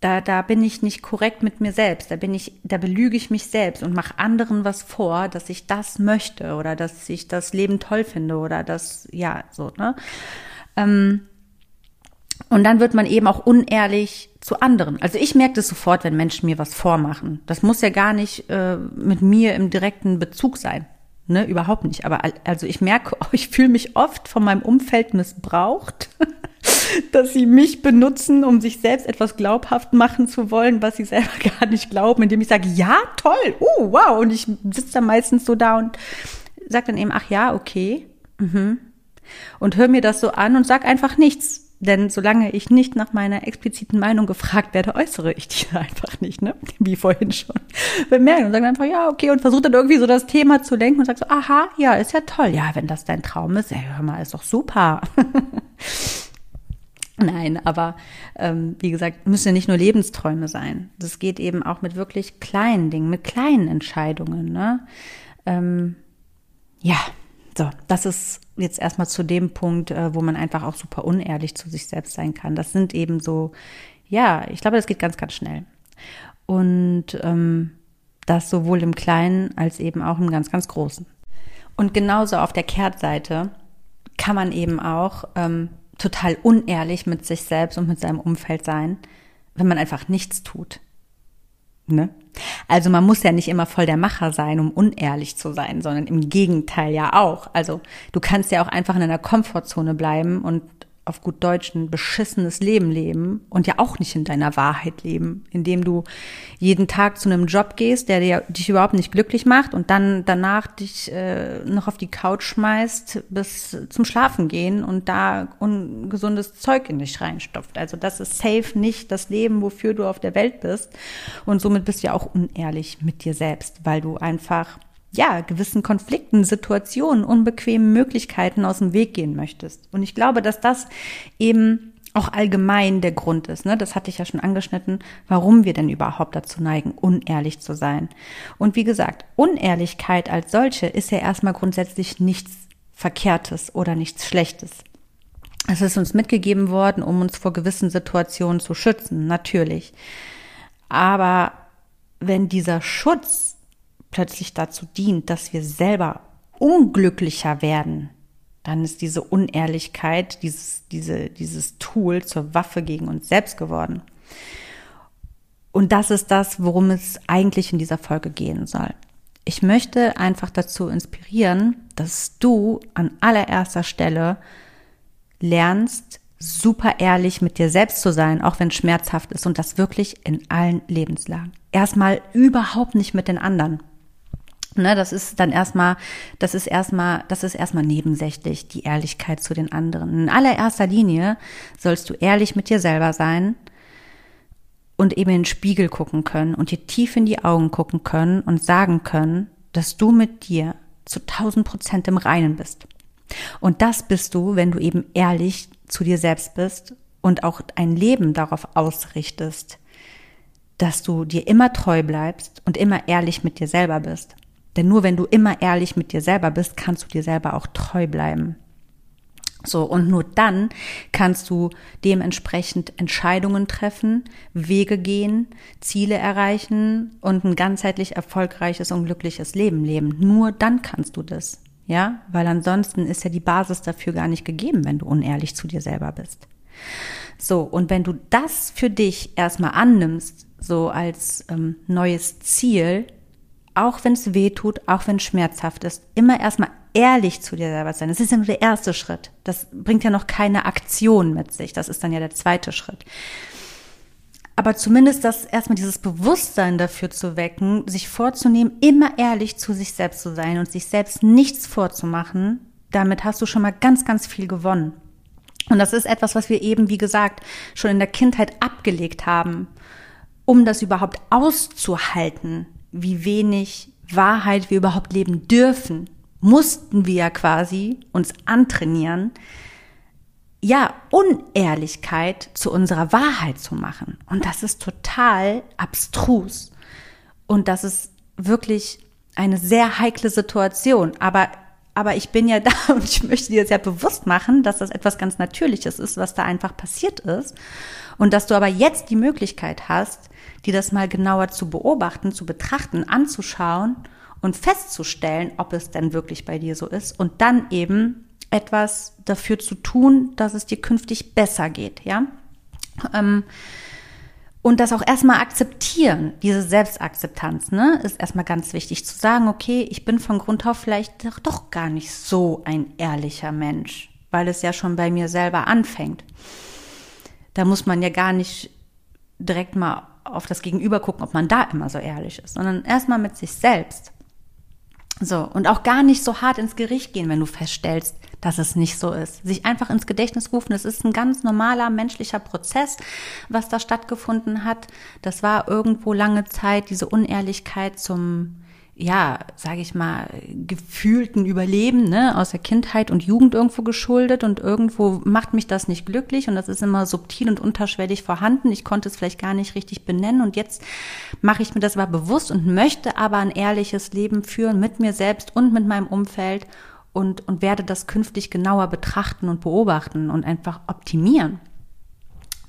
da, da bin ich nicht korrekt mit mir selbst, da bin ich, da belüge ich mich selbst und mache anderen was vor, dass ich das möchte oder dass ich das Leben toll finde oder das, ja, so, ne? Ähm, und dann wird man eben auch unehrlich zu anderen. Also ich merke das sofort, wenn Menschen mir was vormachen. Das muss ja gar nicht äh, mit mir im direkten Bezug sein. Ne, überhaupt nicht. Aber also ich merke, ich fühle mich oft von meinem Umfeld missbraucht, dass sie mich benutzen, um sich selbst etwas glaubhaft machen zu wollen, was sie selber gar nicht glauben, indem ich sage, ja, toll, uh, wow. Und ich sitze dann meistens so da und sage dann eben, ach ja, okay. Mhm. Und höre mir das so an und sag einfach nichts denn solange ich nicht nach meiner expliziten Meinung gefragt werde, äußere ich die einfach nicht, ne? Wie vorhin schon bemerkt und sagen einfach, ja, okay, und versucht dann irgendwie so das Thema zu lenken und sagt so, aha, ja, ist ja toll. Ja, wenn das dein Traum ist, ja, hör mal, ist doch super. Nein, aber ähm, wie gesagt, müssen ja nicht nur Lebensträume sein. Das geht eben auch mit wirklich kleinen Dingen, mit kleinen Entscheidungen. Ne? Ähm, ja, so, das ist jetzt erstmal zu dem Punkt, äh, wo man einfach auch super unehrlich zu sich selbst sein kann. Das sind eben so, ja, ich glaube, das geht ganz, ganz schnell. Und ähm, das sowohl im Kleinen als eben auch im ganz, ganz Großen. Und genauso auf der Kehrtseite kann man eben auch ähm, total unehrlich mit sich selbst und mit seinem Umfeld sein, wenn man einfach nichts tut. Ne? Also man muss ja nicht immer voll der Macher sein, um unehrlich zu sein, sondern im Gegenteil ja auch. Also du kannst ja auch einfach in einer Komfortzone bleiben und auf gut Deutsch ein beschissenes Leben leben und ja auch nicht in deiner Wahrheit leben, indem du jeden Tag zu einem Job gehst, der dir, dich überhaupt nicht glücklich macht und dann danach dich äh, noch auf die Couch schmeißt bis zum Schlafen gehen und da ungesundes Zeug in dich reinstopft. Also das ist safe nicht das Leben, wofür du auf der Welt bist und somit bist du ja auch unehrlich mit dir selbst, weil du einfach ja, gewissen Konflikten, Situationen, unbequemen Möglichkeiten aus dem Weg gehen möchtest. Und ich glaube, dass das eben auch allgemein der Grund ist, ne? das hatte ich ja schon angeschnitten, warum wir denn überhaupt dazu neigen, unehrlich zu sein. Und wie gesagt, Unehrlichkeit als solche ist ja erstmal grundsätzlich nichts Verkehrtes oder nichts Schlechtes. Es ist uns mitgegeben worden, um uns vor gewissen Situationen zu schützen, natürlich. Aber wenn dieser Schutz plötzlich dazu dient, dass wir selber unglücklicher werden, dann ist diese Unehrlichkeit, dieses, diese, dieses Tool zur Waffe gegen uns selbst geworden. Und das ist das, worum es eigentlich in dieser Folge gehen soll. Ich möchte einfach dazu inspirieren, dass du an allererster Stelle lernst, super ehrlich mit dir selbst zu sein, auch wenn es schmerzhaft ist und das wirklich in allen Lebenslagen. Erstmal überhaupt nicht mit den anderen. Ne, das ist dann erstmal, das ist erstmal, das ist erstmal nebensächlich, die Ehrlichkeit zu den anderen. In allererster Linie sollst du ehrlich mit dir selber sein und eben in den Spiegel gucken können und dir tief in die Augen gucken können und sagen können, dass du mit dir zu tausend Prozent im Reinen bist. Und das bist du, wenn du eben ehrlich zu dir selbst bist und auch ein Leben darauf ausrichtest, dass du dir immer treu bleibst und immer ehrlich mit dir selber bist. Denn nur wenn du immer ehrlich mit dir selber bist, kannst du dir selber auch treu bleiben. So, und nur dann kannst du dementsprechend Entscheidungen treffen, Wege gehen, Ziele erreichen und ein ganzheitlich erfolgreiches und glückliches Leben leben. Nur dann kannst du das. Ja, weil ansonsten ist ja die Basis dafür gar nicht gegeben, wenn du unehrlich zu dir selber bist. So, und wenn du das für dich erstmal annimmst, so als ähm, neues Ziel, auch wenn es weh tut, auch wenn es schmerzhaft ist, immer erstmal ehrlich zu dir selber sein. Das ist ja nur der erste Schritt. Das bringt ja noch keine Aktion mit sich. Das ist dann ja der zweite Schritt. Aber zumindest das erstmal dieses Bewusstsein dafür zu wecken, sich vorzunehmen, immer ehrlich zu sich selbst zu sein und sich selbst nichts vorzumachen, damit hast du schon mal ganz, ganz viel gewonnen. Und das ist etwas, was wir eben, wie gesagt, schon in der Kindheit abgelegt haben, um das überhaupt auszuhalten, wie wenig Wahrheit wir überhaupt leben dürfen, mussten wir ja quasi uns antrainieren, ja, Unehrlichkeit zu unserer Wahrheit zu machen. Und das ist total abstrus. Und das ist wirklich eine sehr heikle Situation. Aber, aber ich bin ja da und ich möchte dir sehr bewusst machen, dass das etwas ganz Natürliches ist, was da einfach passiert ist. Und dass du aber jetzt die Möglichkeit hast, dir das mal genauer zu beobachten, zu betrachten, anzuschauen und festzustellen, ob es denn wirklich bei dir so ist und dann eben etwas dafür zu tun, dass es dir künftig besser geht, ja. Ähm, und das auch erstmal akzeptieren, diese Selbstakzeptanz, ne, ist erstmal ganz wichtig zu sagen, okay, ich bin von Grund auf vielleicht doch, gar nicht so ein ehrlicher Mensch, weil es ja schon bei mir selber anfängt. Da muss man ja gar nicht direkt mal auf das Gegenüber gucken, ob man da immer so ehrlich ist, sondern erstmal mit sich selbst. So, und auch gar nicht so hart ins Gericht gehen, wenn du feststellst, dass es nicht so ist. Sich einfach ins Gedächtnis rufen, es ist ein ganz normaler menschlicher Prozess, was da stattgefunden hat. Das war irgendwo lange Zeit diese Unehrlichkeit zum ja, sage ich mal, gefühlten Überleben ne, aus der Kindheit und Jugend irgendwo geschuldet und irgendwo macht mich das nicht glücklich und das ist immer subtil und unterschwellig vorhanden. Ich konnte es vielleicht gar nicht richtig benennen und jetzt mache ich mir das aber bewusst und möchte aber ein ehrliches Leben führen mit mir selbst und mit meinem Umfeld und, und werde das künftig genauer betrachten und beobachten und einfach optimieren.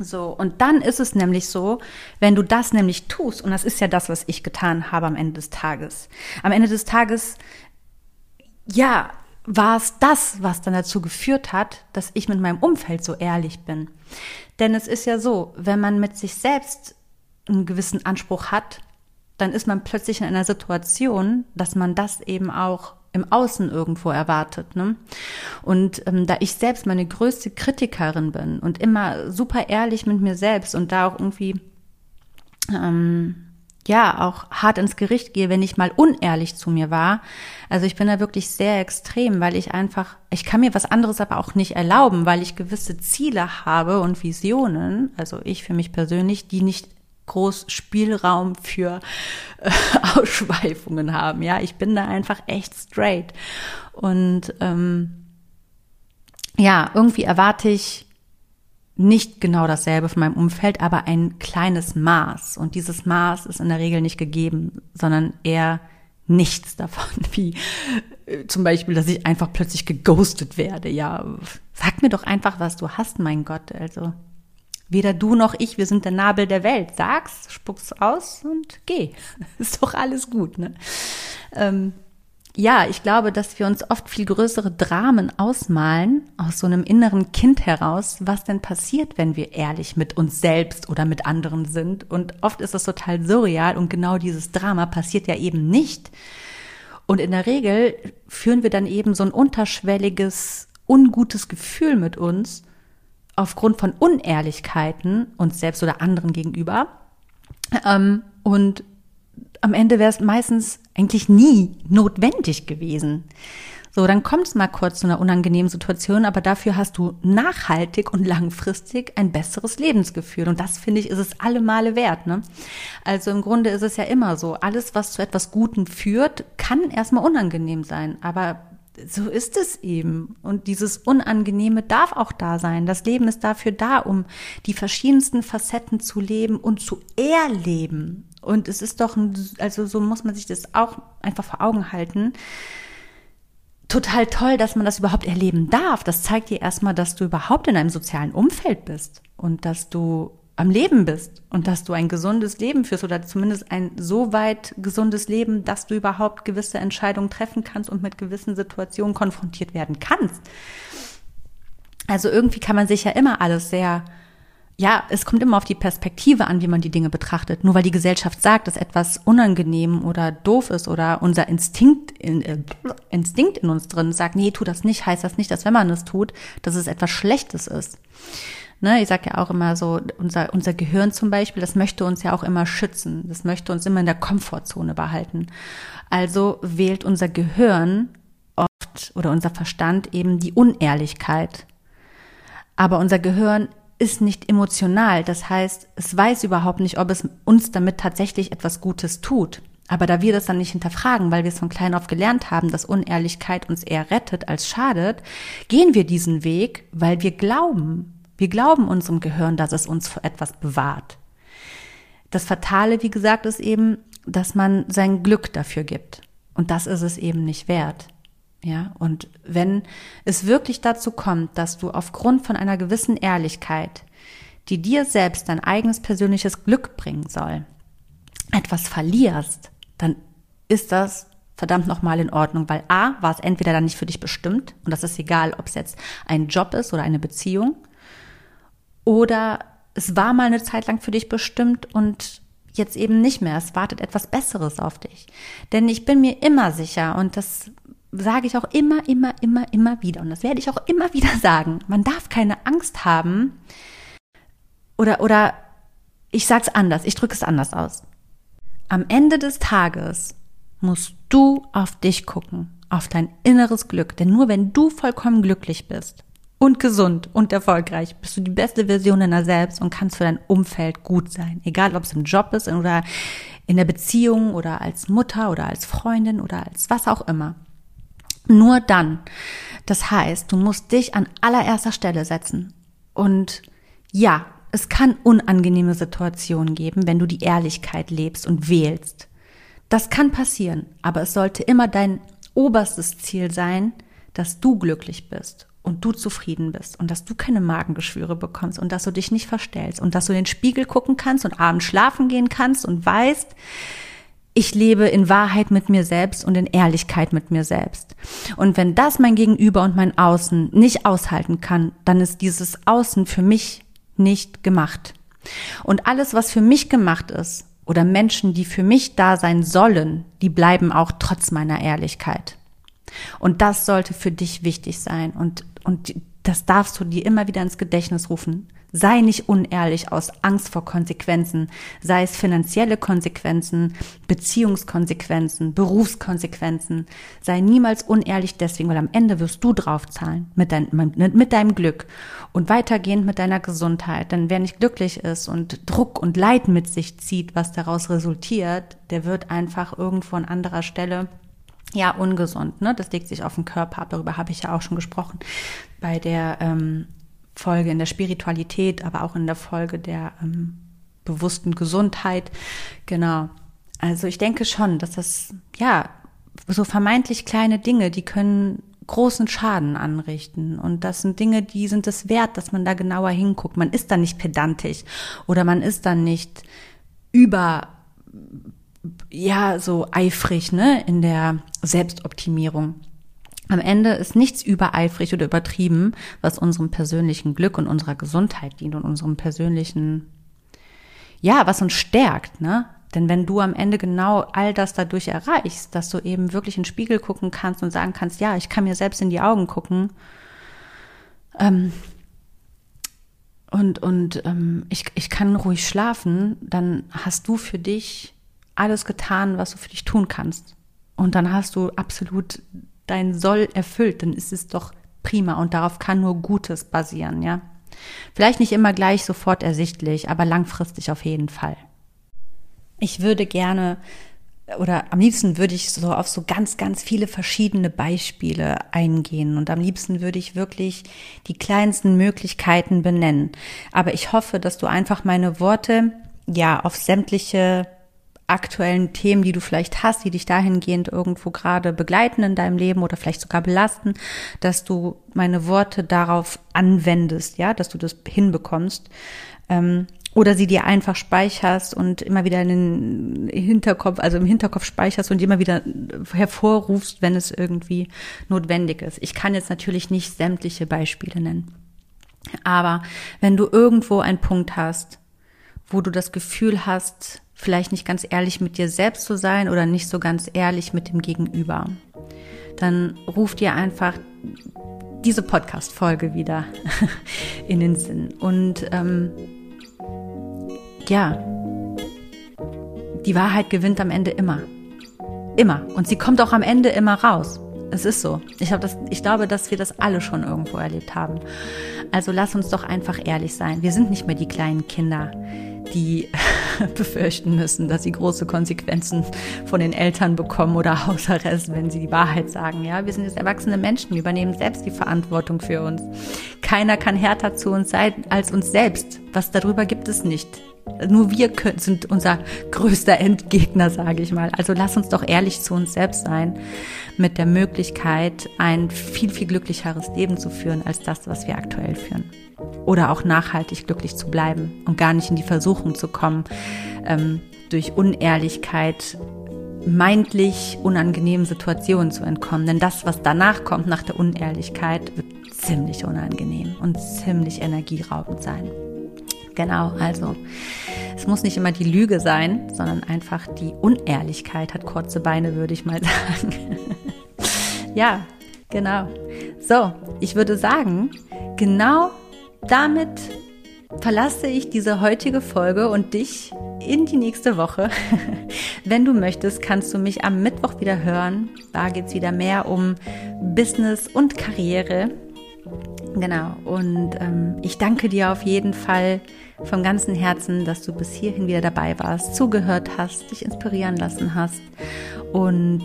So, und dann ist es nämlich so, wenn du das nämlich tust, und das ist ja das, was ich getan habe am Ende des Tages. Am Ende des Tages, ja, war es das, was dann dazu geführt hat, dass ich mit meinem Umfeld so ehrlich bin. Denn es ist ja so, wenn man mit sich selbst einen gewissen Anspruch hat, dann ist man plötzlich in einer Situation, dass man das eben auch im Außen irgendwo erwartet. Ne? Und ähm, da ich selbst meine größte Kritikerin bin und immer super ehrlich mit mir selbst und da auch irgendwie ähm, ja auch hart ins Gericht gehe, wenn ich mal unehrlich zu mir war. Also ich bin da wirklich sehr extrem, weil ich einfach, ich kann mir was anderes aber auch nicht erlauben, weil ich gewisse Ziele habe und Visionen, also ich für mich persönlich, die nicht groß Spielraum für äh, Ausschweifungen haben. Ja, ich bin da einfach echt straight. Und ähm, ja, irgendwie erwarte ich nicht genau dasselbe von meinem Umfeld, aber ein kleines Maß. Und dieses Maß ist in der Regel nicht gegeben, sondern eher nichts davon, wie äh, zum Beispiel, dass ich einfach plötzlich geghostet werde. Ja, sag mir doch einfach, was du hast, mein Gott. Also Weder du noch ich, wir sind der Nabel der Welt. Sag's, spuck's aus und geh. Ist doch alles gut, ne? Ähm, ja, ich glaube, dass wir uns oft viel größere Dramen ausmalen aus so einem inneren Kind heraus, was denn passiert, wenn wir ehrlich mit uns selbst oder mit anderen sind. Und oft ist das total surreal und genau dieses Drama passiert ja eben nicht. Und in der Regel führen wir dann eben so ein unterschwelliges, ungutes Gefühl mit uns aufgrund von Unehrlichkeiten uns selbst oder anderen gegenüber. Ähm, und am Ende wäre es meistens eigentlich nie notwendig gewesen. So, dann kommt es mal kurz zu einer unangenehmen Situation, aber dafür hast du nachhaltig und langfristig ein besseres Lebensgefühl. Und das finde ich, ist es alle Male wert. Ne? Also im Grunde ist es ja immer so, alles, was zu etwas Gutem führt, kann erstmal unangenehm sein. Aber so ist es eben. Und dieses Unangenehme darf auch da sein. Das Leben ist dafür da, um die verschiedensten Facetten zu leben und zu erleben. Und es ist doch, ein, also so muss man sich das auch einfach vor Augen halten. Total toll, dass man das überhaupt erleben darf. Das zeigt dir erstmal, dass du überhaupt in einem sozialen Umfeld bist und dass du am Leben bist und dass du ein gesundes Leben führst oder zumindest ein so weit gesundes Leben, dass du überhaupt gewisse Entscheidungen treffen kannst und mit gewissen Situationen konfrontiert werden kannst. Also irgendwie kann man sich ja immer alles sehr, ja, es kommt immer auf die Perspektive an, wie man die Dinge betrachtet. Nur weil die Gesellschaft sagt, dass etwas unangenehm oder doof ist oder unser Instinkt in, äh, Instinkt in uns drin sagt, nee, tu das nicht, heißt das nicht, dass wenn man es tut, dass es etwas Schlechtes ist. Ne, ich sage ja auch immer so, unser, unser Gehirn zum Beispiel, das möchte uns ja auch immer schützen. Das möchte uns immer in der Komfortzone behalten. Also wählt unser Gehirn oft oder unser Verstand eben die Unehrlichkeit. Aber unser Gehirn ist nicht emotional. Das heißt, es weiß überhaupt nicht, ob es uns damit tatsächlich etwas Gutes tut. Aber da wir das dann nicht hinterfragen, weil wir es von klein auf gelernt haben, dass Unehrlichkeit uns eher rettet als schadet, gehen wir diesen Weg, weil wir glauben. Wir glauben unserem Gehirn, dass es uns vor etwas bewahrt. Das Fatale, wie gesagt, ist eben, dass man sein Glück dafür gibt. Und das ist es eben nicht wert. Ja, und wenn es wirklich dazu kommt, dass du aufgrund von einer gewissen Ehrlichkeit, die dir selbst dein eigenes persönliches Glück bringen soll, etwas verlierst, dann ist das verdammt nochmal in Ordnung, weil A, war es entweder dann nicht für dich bestimmt, und das ist egal, ob es jetzt ein Job ist oder eine Beziehung, oder es war mal eine Zeit lang für dich bestimmt und jetzt eben nicht mehr. Es wartet etwas Besseres auf dich. Denn ich bin mir immer sicher, und das sage ich auch immer, immer, immer, immer wieder, und das werde ich auch immer wieder sagen, man darf keine Angst haben, oder, oder ich sage es anders, ich drücke es anders aus. Am Ende des Tages musst du auf dich gucken, auf dein inneres Glück. Denn nur wenn du vollkommen glücklich bist und gesund und erfolgreich, bist du die beste Version deiner selbst und kannst für dein Umfeld gut sein. Egal, ob es im Job ist oder in der Beziehung oder als Mutter oder als Freundin oder als was auch immer. Nur dann. Das heißt, du musst dich an allererster Stelle setzen. Und ja, es kann unangenehme Situationen geben, wenn du die Ehrlichkeit lebst und wählst. Das kann passieren, aber es sollte immer dein oberstes Ziel sein, dass du glücklich bist und du zufrieden bist und dass du keine Magengeschwüre bekommst und dass du dich nicht verstellst und dass du in den Spiegel gucken kannst und abends schlafen gehen kannst und weißt, ich lebe in Wahrheit mit mir selbst und in Ehrlichkeit mit mir selbst. Und wenn das mein Gegenüber und mein Außen nicht aushalten kann, dann ist dieses Außen für mich nicht gemacht. Und alles, was für mich gemacht ist, oder Menschen, die für mich da sein sollen, die bleiben auch trotz meiner Ehrlichkeit. Und das sollte für dich wichtig sein. Und, und das darfst du dir immer wieder ins Gedächtnis rufen. Sei nicht unehrlich aus Angst vor Konsequenzen, sei es finanzielle Konsequenzen, Beziehungskonsequenzen, Berufskonsequenzen. Sei niemals unehrlich deswegen, weil am Ende wirst du draufzahlen mit, dein, mit deinem Glück und weitergehend mit deiner Gesundheit. Denn wer nicht glücklich ist und Druck und Leid mit sich zieht, was daraus resultiert, der wird einfach irgendwo an anderer Stelle ja, ungesund, ne? Das legt sich auf den Körper ab. Darüber habe ich ja auch schon gesprochen bei der ähm, Folge in der Spiritualität, aber auch in der Folge der ähm, bewussten Gesundheit. Genau. Also ich denke schon, dass das, ja, so vermeintlich kleine Dinge, die können großen Schaden anrichten. Und das sind Dinge, die sind es wert, dass man da genauer hinguckt. Man ist dann nicht pedantisch oder man ist dann nicht über, ja, so eifrig, ne, in der Selbstoptimierung. Am Ende ist nichts übereifrig oder übertrieben, was unserem persönlichen Glück und unserer Gesundheit dient und unserem persönlichen, ja, was uns stärkt, ne? Denn wenn du am Ende genau all das dadurch erreichst, dass du eben wirklich in den Spiegel gucken kannst und sagen kannst, ja, ich kann mir selbst in die Augen gucken, ähm, und, und ähm, ich, ich kann ruhig schlafen, dann hast du für dich alles getan, was du für dich tun kannst. Und dann hast du absolut dein Soll erfüllt, dann ist es doch prima und darauf kann nur Gutes basieren, ja. Vielleicht nicht immer gleich sofort ersichtlich, aber langfristig auf jeden Fall. Ich würde gerne oder am liebsten würde ich so auf so ganz, ganz viele verschiedene Beispiele eingehen und am liebsten würde ich wirklich die kleinsten Möglichkeiten benennen. Aber ich hoffe, dass du einfach meine Worte ja auf sämtliche aktuellen Themen, die du vielleicht hast, die dich dahingehend irgendwo gerade begleiten in deinem Leben oder vielleicht sogar belasten, dass du meine Worte darauf anwendest, ja, dass du das hinbekommst. Ähm, oder sie dir einfach speicherst und immer wieder in den Hinterkopf, also im Hinterkopf speicherst und immer wieder hervorrufst, wenn es irgendwie notwendig ist. Ich kann jetzt natürlich nicht sämtliche Beispiele nennen. Aber wenn du irgendwo einen Punkt hast, wo du das Gefühl hast, vielleicht nicht ganz ehrlich mit dir selbst zu sein oder nicht so ganz ehrlich mit dem Gegenüber, dann ruf dir einfach diese Podcast-Folge wieder in den Sinn. Und ähm, ja, die Wahrheit gewinnt am Ende immer. Immer. Und sie kommt auch am Ende immer raus. Es ist so. Ich, das, ich glaube, dass wir das alle schon irgendwo erlebt haben. Also lass uns doch einfach ehrlich sein. Wir sind nicht mehr die kleinen Kinder, die befürchten müssen, dass sie große Konsequenzen von den Eltern bekommen oder Hausarrest, wenn sie die Wahrheit sagen. Ja, wir sind jetzt erwachsene Menschen, übernehmen selbst die Verantwortung für uns. Keiner kann härter zu uns sein als uns selbst. Was darüber gibt es nicht. Nur wir können, sind unser größter Endgegner, sage ich mal. Also lass uns doch ehrlich zu uns selbst sein, mit der Möglichkeit, ein viel, viel glücklicheres Leben zu führen, als das, was wir aktuell führen oder auch nachhaltig glücklich zu bleiben und gar nicht in die Versuchung zu kommen, ähm, durch Unehrlichkeit meintlich unangenehmen Situationen zu entkommen. Denn das, was danach kommt, nach der Unehrlichkeit, wird ziemlich unangenehm und ziemlich energieraubend sein. Genau, also es muss nicht immer die Lüge sein, sondern einfach die Unehrlichkeit hat kurze Beine, würde ich mal sagen. ja, genau. So, ich würde sagen, genau damit verlasse ich diese heutige Folge und dich in die nächste Woche. Wenn du möchtest, kannst du mich am Mittwoch wieder hören. Da geht es wieder mehr um Business und Karriere. Genau. Und ähm, ich danke dir auf jeden Fall vom ganzen Herzen, dass du bis hierhin wieder dabei warst, zugehört hast, dich inspirieren lassen hast und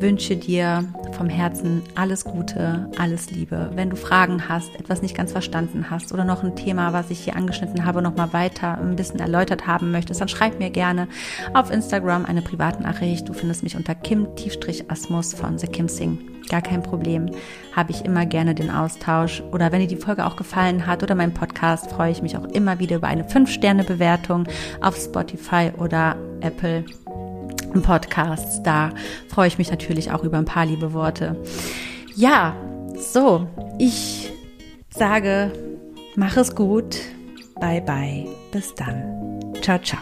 wünsche dir vom Herzen alles Gute, alles Liebe. Wenn du Fragen hast, etwas nicht ganz verstanden hast oder noch ein Thema, was ich hier angeschnitten habe, noch mal weiter ein bisschen erläutert haben möchtest, dann schreib mir gerne auf Instagram eine Privatnachricht. Du findest mich unter Kim-Asmus von The Kim Sing. Gar kein Problem. Habe ich immer gerne den Austausch. Oder wenn dir die Folge auch gefallen hat oder mein Podcast, freue ich mich auch immer wieder über eine 5-Sterne-Bewertung auf Spotify oder Apple guten Podcasts. Da freue ich mich natürlich auch über ein paar liebe Worte. Ja, so, ich sage, mach es gut. Bye bye. Bis dann. Ciao, ciao.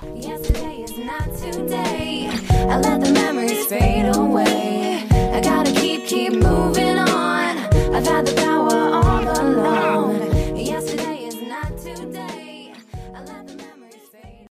I let the memories fade away. I gotta keep, keep moving on. I've had the power.